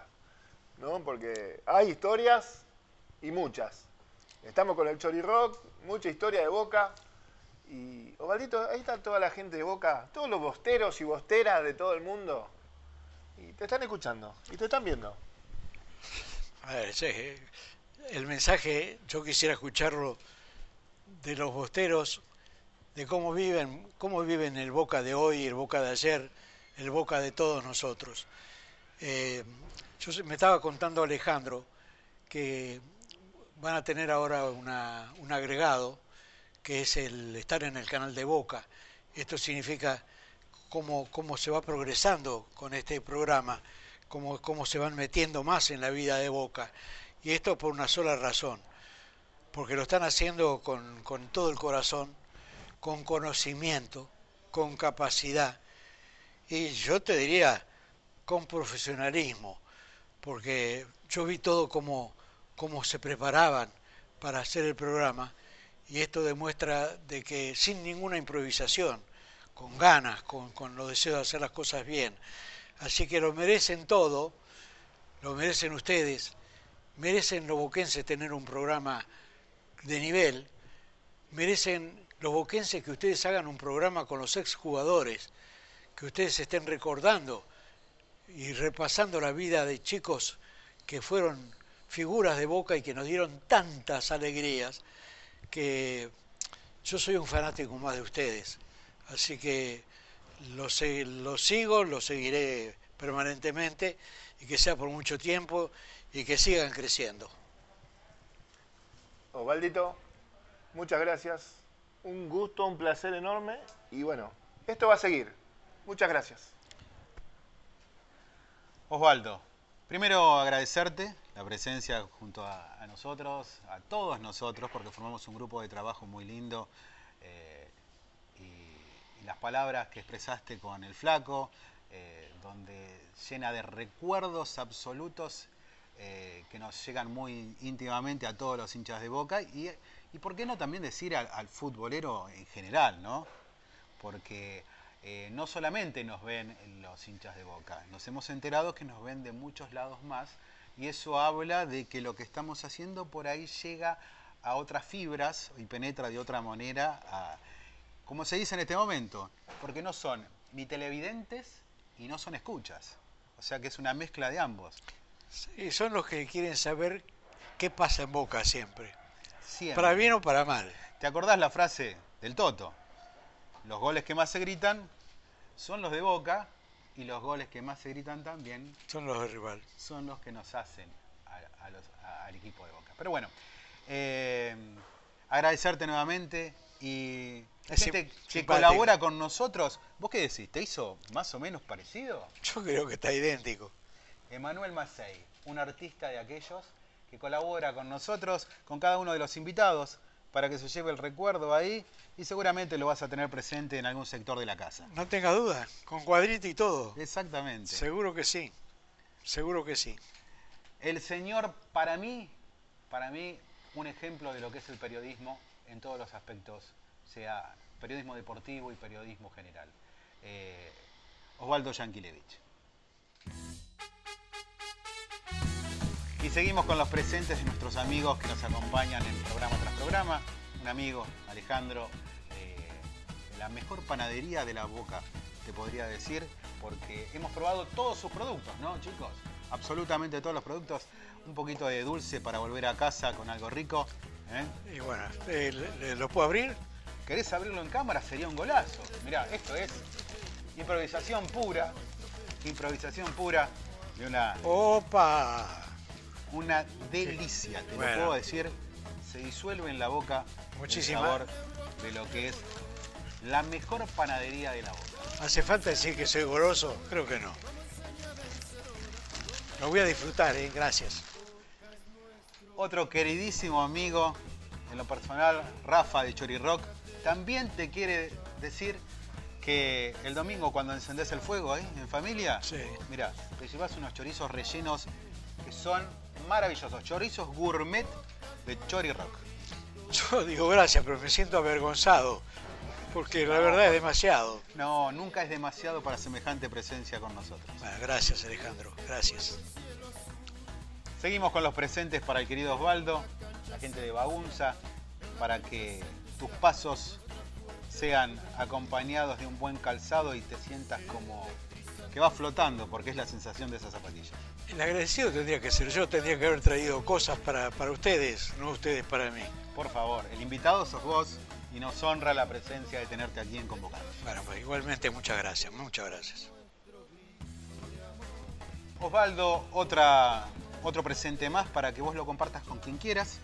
¿no? Porque hay historias y muchas. Estamos con el Chori Rock, mucha historia de Boca. Y, Osvaldito, ahí está toda la gente de Boca, todos los bosteros y bosteras de todo el mundo. Y te están escuchando, y te están viendo. A ver, sí, eh, el mensaje, yo quisiera escucharlo de los bosteros, de cómo viven, cómo viven el Boca de hoy, el Boca de ayer, el Boca de todos nosotros. Eh, yo me estaba contando Alejandro que van a tener ahora una- un agregado que es el estar en el canal de Boca. Esto significa cómo, cómo se va progresando con este programa, cómo, cómo se van metiendo más en la vida de Boca. Y esto por una sola razón, porque lo están haciendo con, con todo el corazón, con conocimiento, con capacidad y yo te diría con profesionalismo, porque yo vi todo cómo se preparaban para hacer el programa y esto demuestra de que sin ninguna improvisación, con ganas, con, con los deseos de hacer las cosas bien. Así que lo merecen todo, lo merecen ustedes, merecen los boquenses tener un programa de nivel, merecen los boquenses que ustedes hagan un programa con los exjugadores, que ustedes estén recordando y repasando la vida de chicos que fueron figuras de boca y que nos dieron tantas alegrías que yo soy un fanático más de ustedes. Así que los, los sigo, los seguiré permanentemente y que sea por mucho tiempo y que sigan creciendo. Osvaldito, muchas gracias. Un gusto, un placer enorme. Y bueno, esto va a seguir. Muchas gracias. Osvaldo, primero agradecerte la presencia junto a, nosotros, a todos nosotros, porque formamos un grupo de trabajo muy lindo eh, y, las palabras que expresaste con el flaco, eh, donde llena de recuerdos absolutos eh, que nos llegan muy íntimamente a todos los hinchas de Boca y, y por qué no también decir al futbolero en general, ¿no? Porque eh, no solamente nos ven los hinchas de Boca, nos hemos enterado que nos ven de muchos lados más y eso habla de que lo que estamos haciendo por ahí llega a otras fibras y penetra de otra manera, a, como se dice en este momento, porque no son ni televidentes y no son escuchas, o sea que es una mezcla de ambos. Sí, son los que quieren saber qué pasa en Boca siempre, Siempre. para bien o para mal. ¿Te acordás la frase del Toto? Los goles que más se gritan son los de Boca y los goles que más se gritan también Son los del rival. son los que nos hacen a- a los- a- al equipo de Boca. Pero bueno, eh, agradecerte nuevamente y gente sim- que colabora con nosotros. ¿Vos qué decís? ¿Te hizo más o menos parecido? Yo creo que está idéntico. Emanuel Macei, un artista de aquellos que colabora con nosotros, con cada uno de los invitados, para que se lleve el recuerdo ahí y seguramente lo vas a tener presente en algún sector de la casa. No tenga duda, con cuadrito y todo. Exactamente. Seguro que sí, seguro que sí. El señor, para mí, para mí, un ejemplo de lo que es el periodismo en todos los aspectos, sea periodismo deportivo y periodismo general. Eh, Osvaldo Yanquilevich. Y seguimos con los presentes de nuestros amigos que nos acompañan en programa tras programa. Un amigo, Alejandro, eh, la mejor panadería de la boca, te podría decir, porque hemos probado todos sus productos, ¿no, chicos? Absolutamente todos los productos. Un poquito de dulce para volver a casa con algo rico. ¿eh? Y bueno, eh, ¿le- ¿lo puedo abrir? ¿Querés abrirlo en cámara? Sería un golazo. Mirá, esto es improvisación pura. Improvisación pura de una, ¡Opa! Una delicia, te Bueno. lo puedo decir. Se disuelve en la boca Muchísima. el sabor de lo que es la mejor panadería de la boca. ¿Hace falta decir que soy goloso? Creo que no. Lo voy a disfrutar, ¿eh? Gracias. Otro queridísimo amigo, en lo personal, Rafa de Chori Rock, también te quiere decir que el domingo cuando encendés el fuego ahí en familia, Sí. mira, te llevas unos chorizos rellenos que son maravillosos, chorizos gourmet de Chori Rock. Yo digo gracias, pero me siento avergonzado. Porque la verdad es demasiado. No, nunca es demasiado para semejante presencia con nosotros. Bueno, gracias, Alejandro. Gracias. Seguimos con los presentes para el querido Osvaldo, la gente de Bagunza, para que tus pasos sean acompañados de un buen calzado y te sientas como que vas flotando, porque es la sensación de esas zapatillas. El agradecido tendría que ser yo, tendría que haber traído cosas para, para ustedes, no ustedes para mí. Por favor, el invitado sos vos y nos honra la presencia de tenerte aquí en Convocados. Bueno, pues igualmente muchas gracias, muchas gracias. Osvaldo, otra, otro presente más para que vos lo compartas con quien quieras.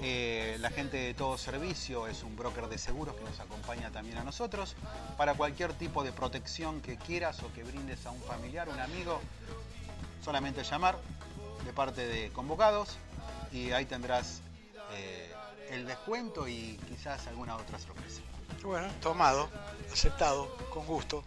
Eh, la gente de todo servicio es un broker de seguros que nos acompaña también a nosotros. Para cualquier tipo de protección que quieras o que brindes a un familiar, un amigo, solamente llamar de parte de convocados y ahí tendrás eh, el descuento y quizás alguna otra sorpresa. Bueno, tomado, aceptado, con gusto.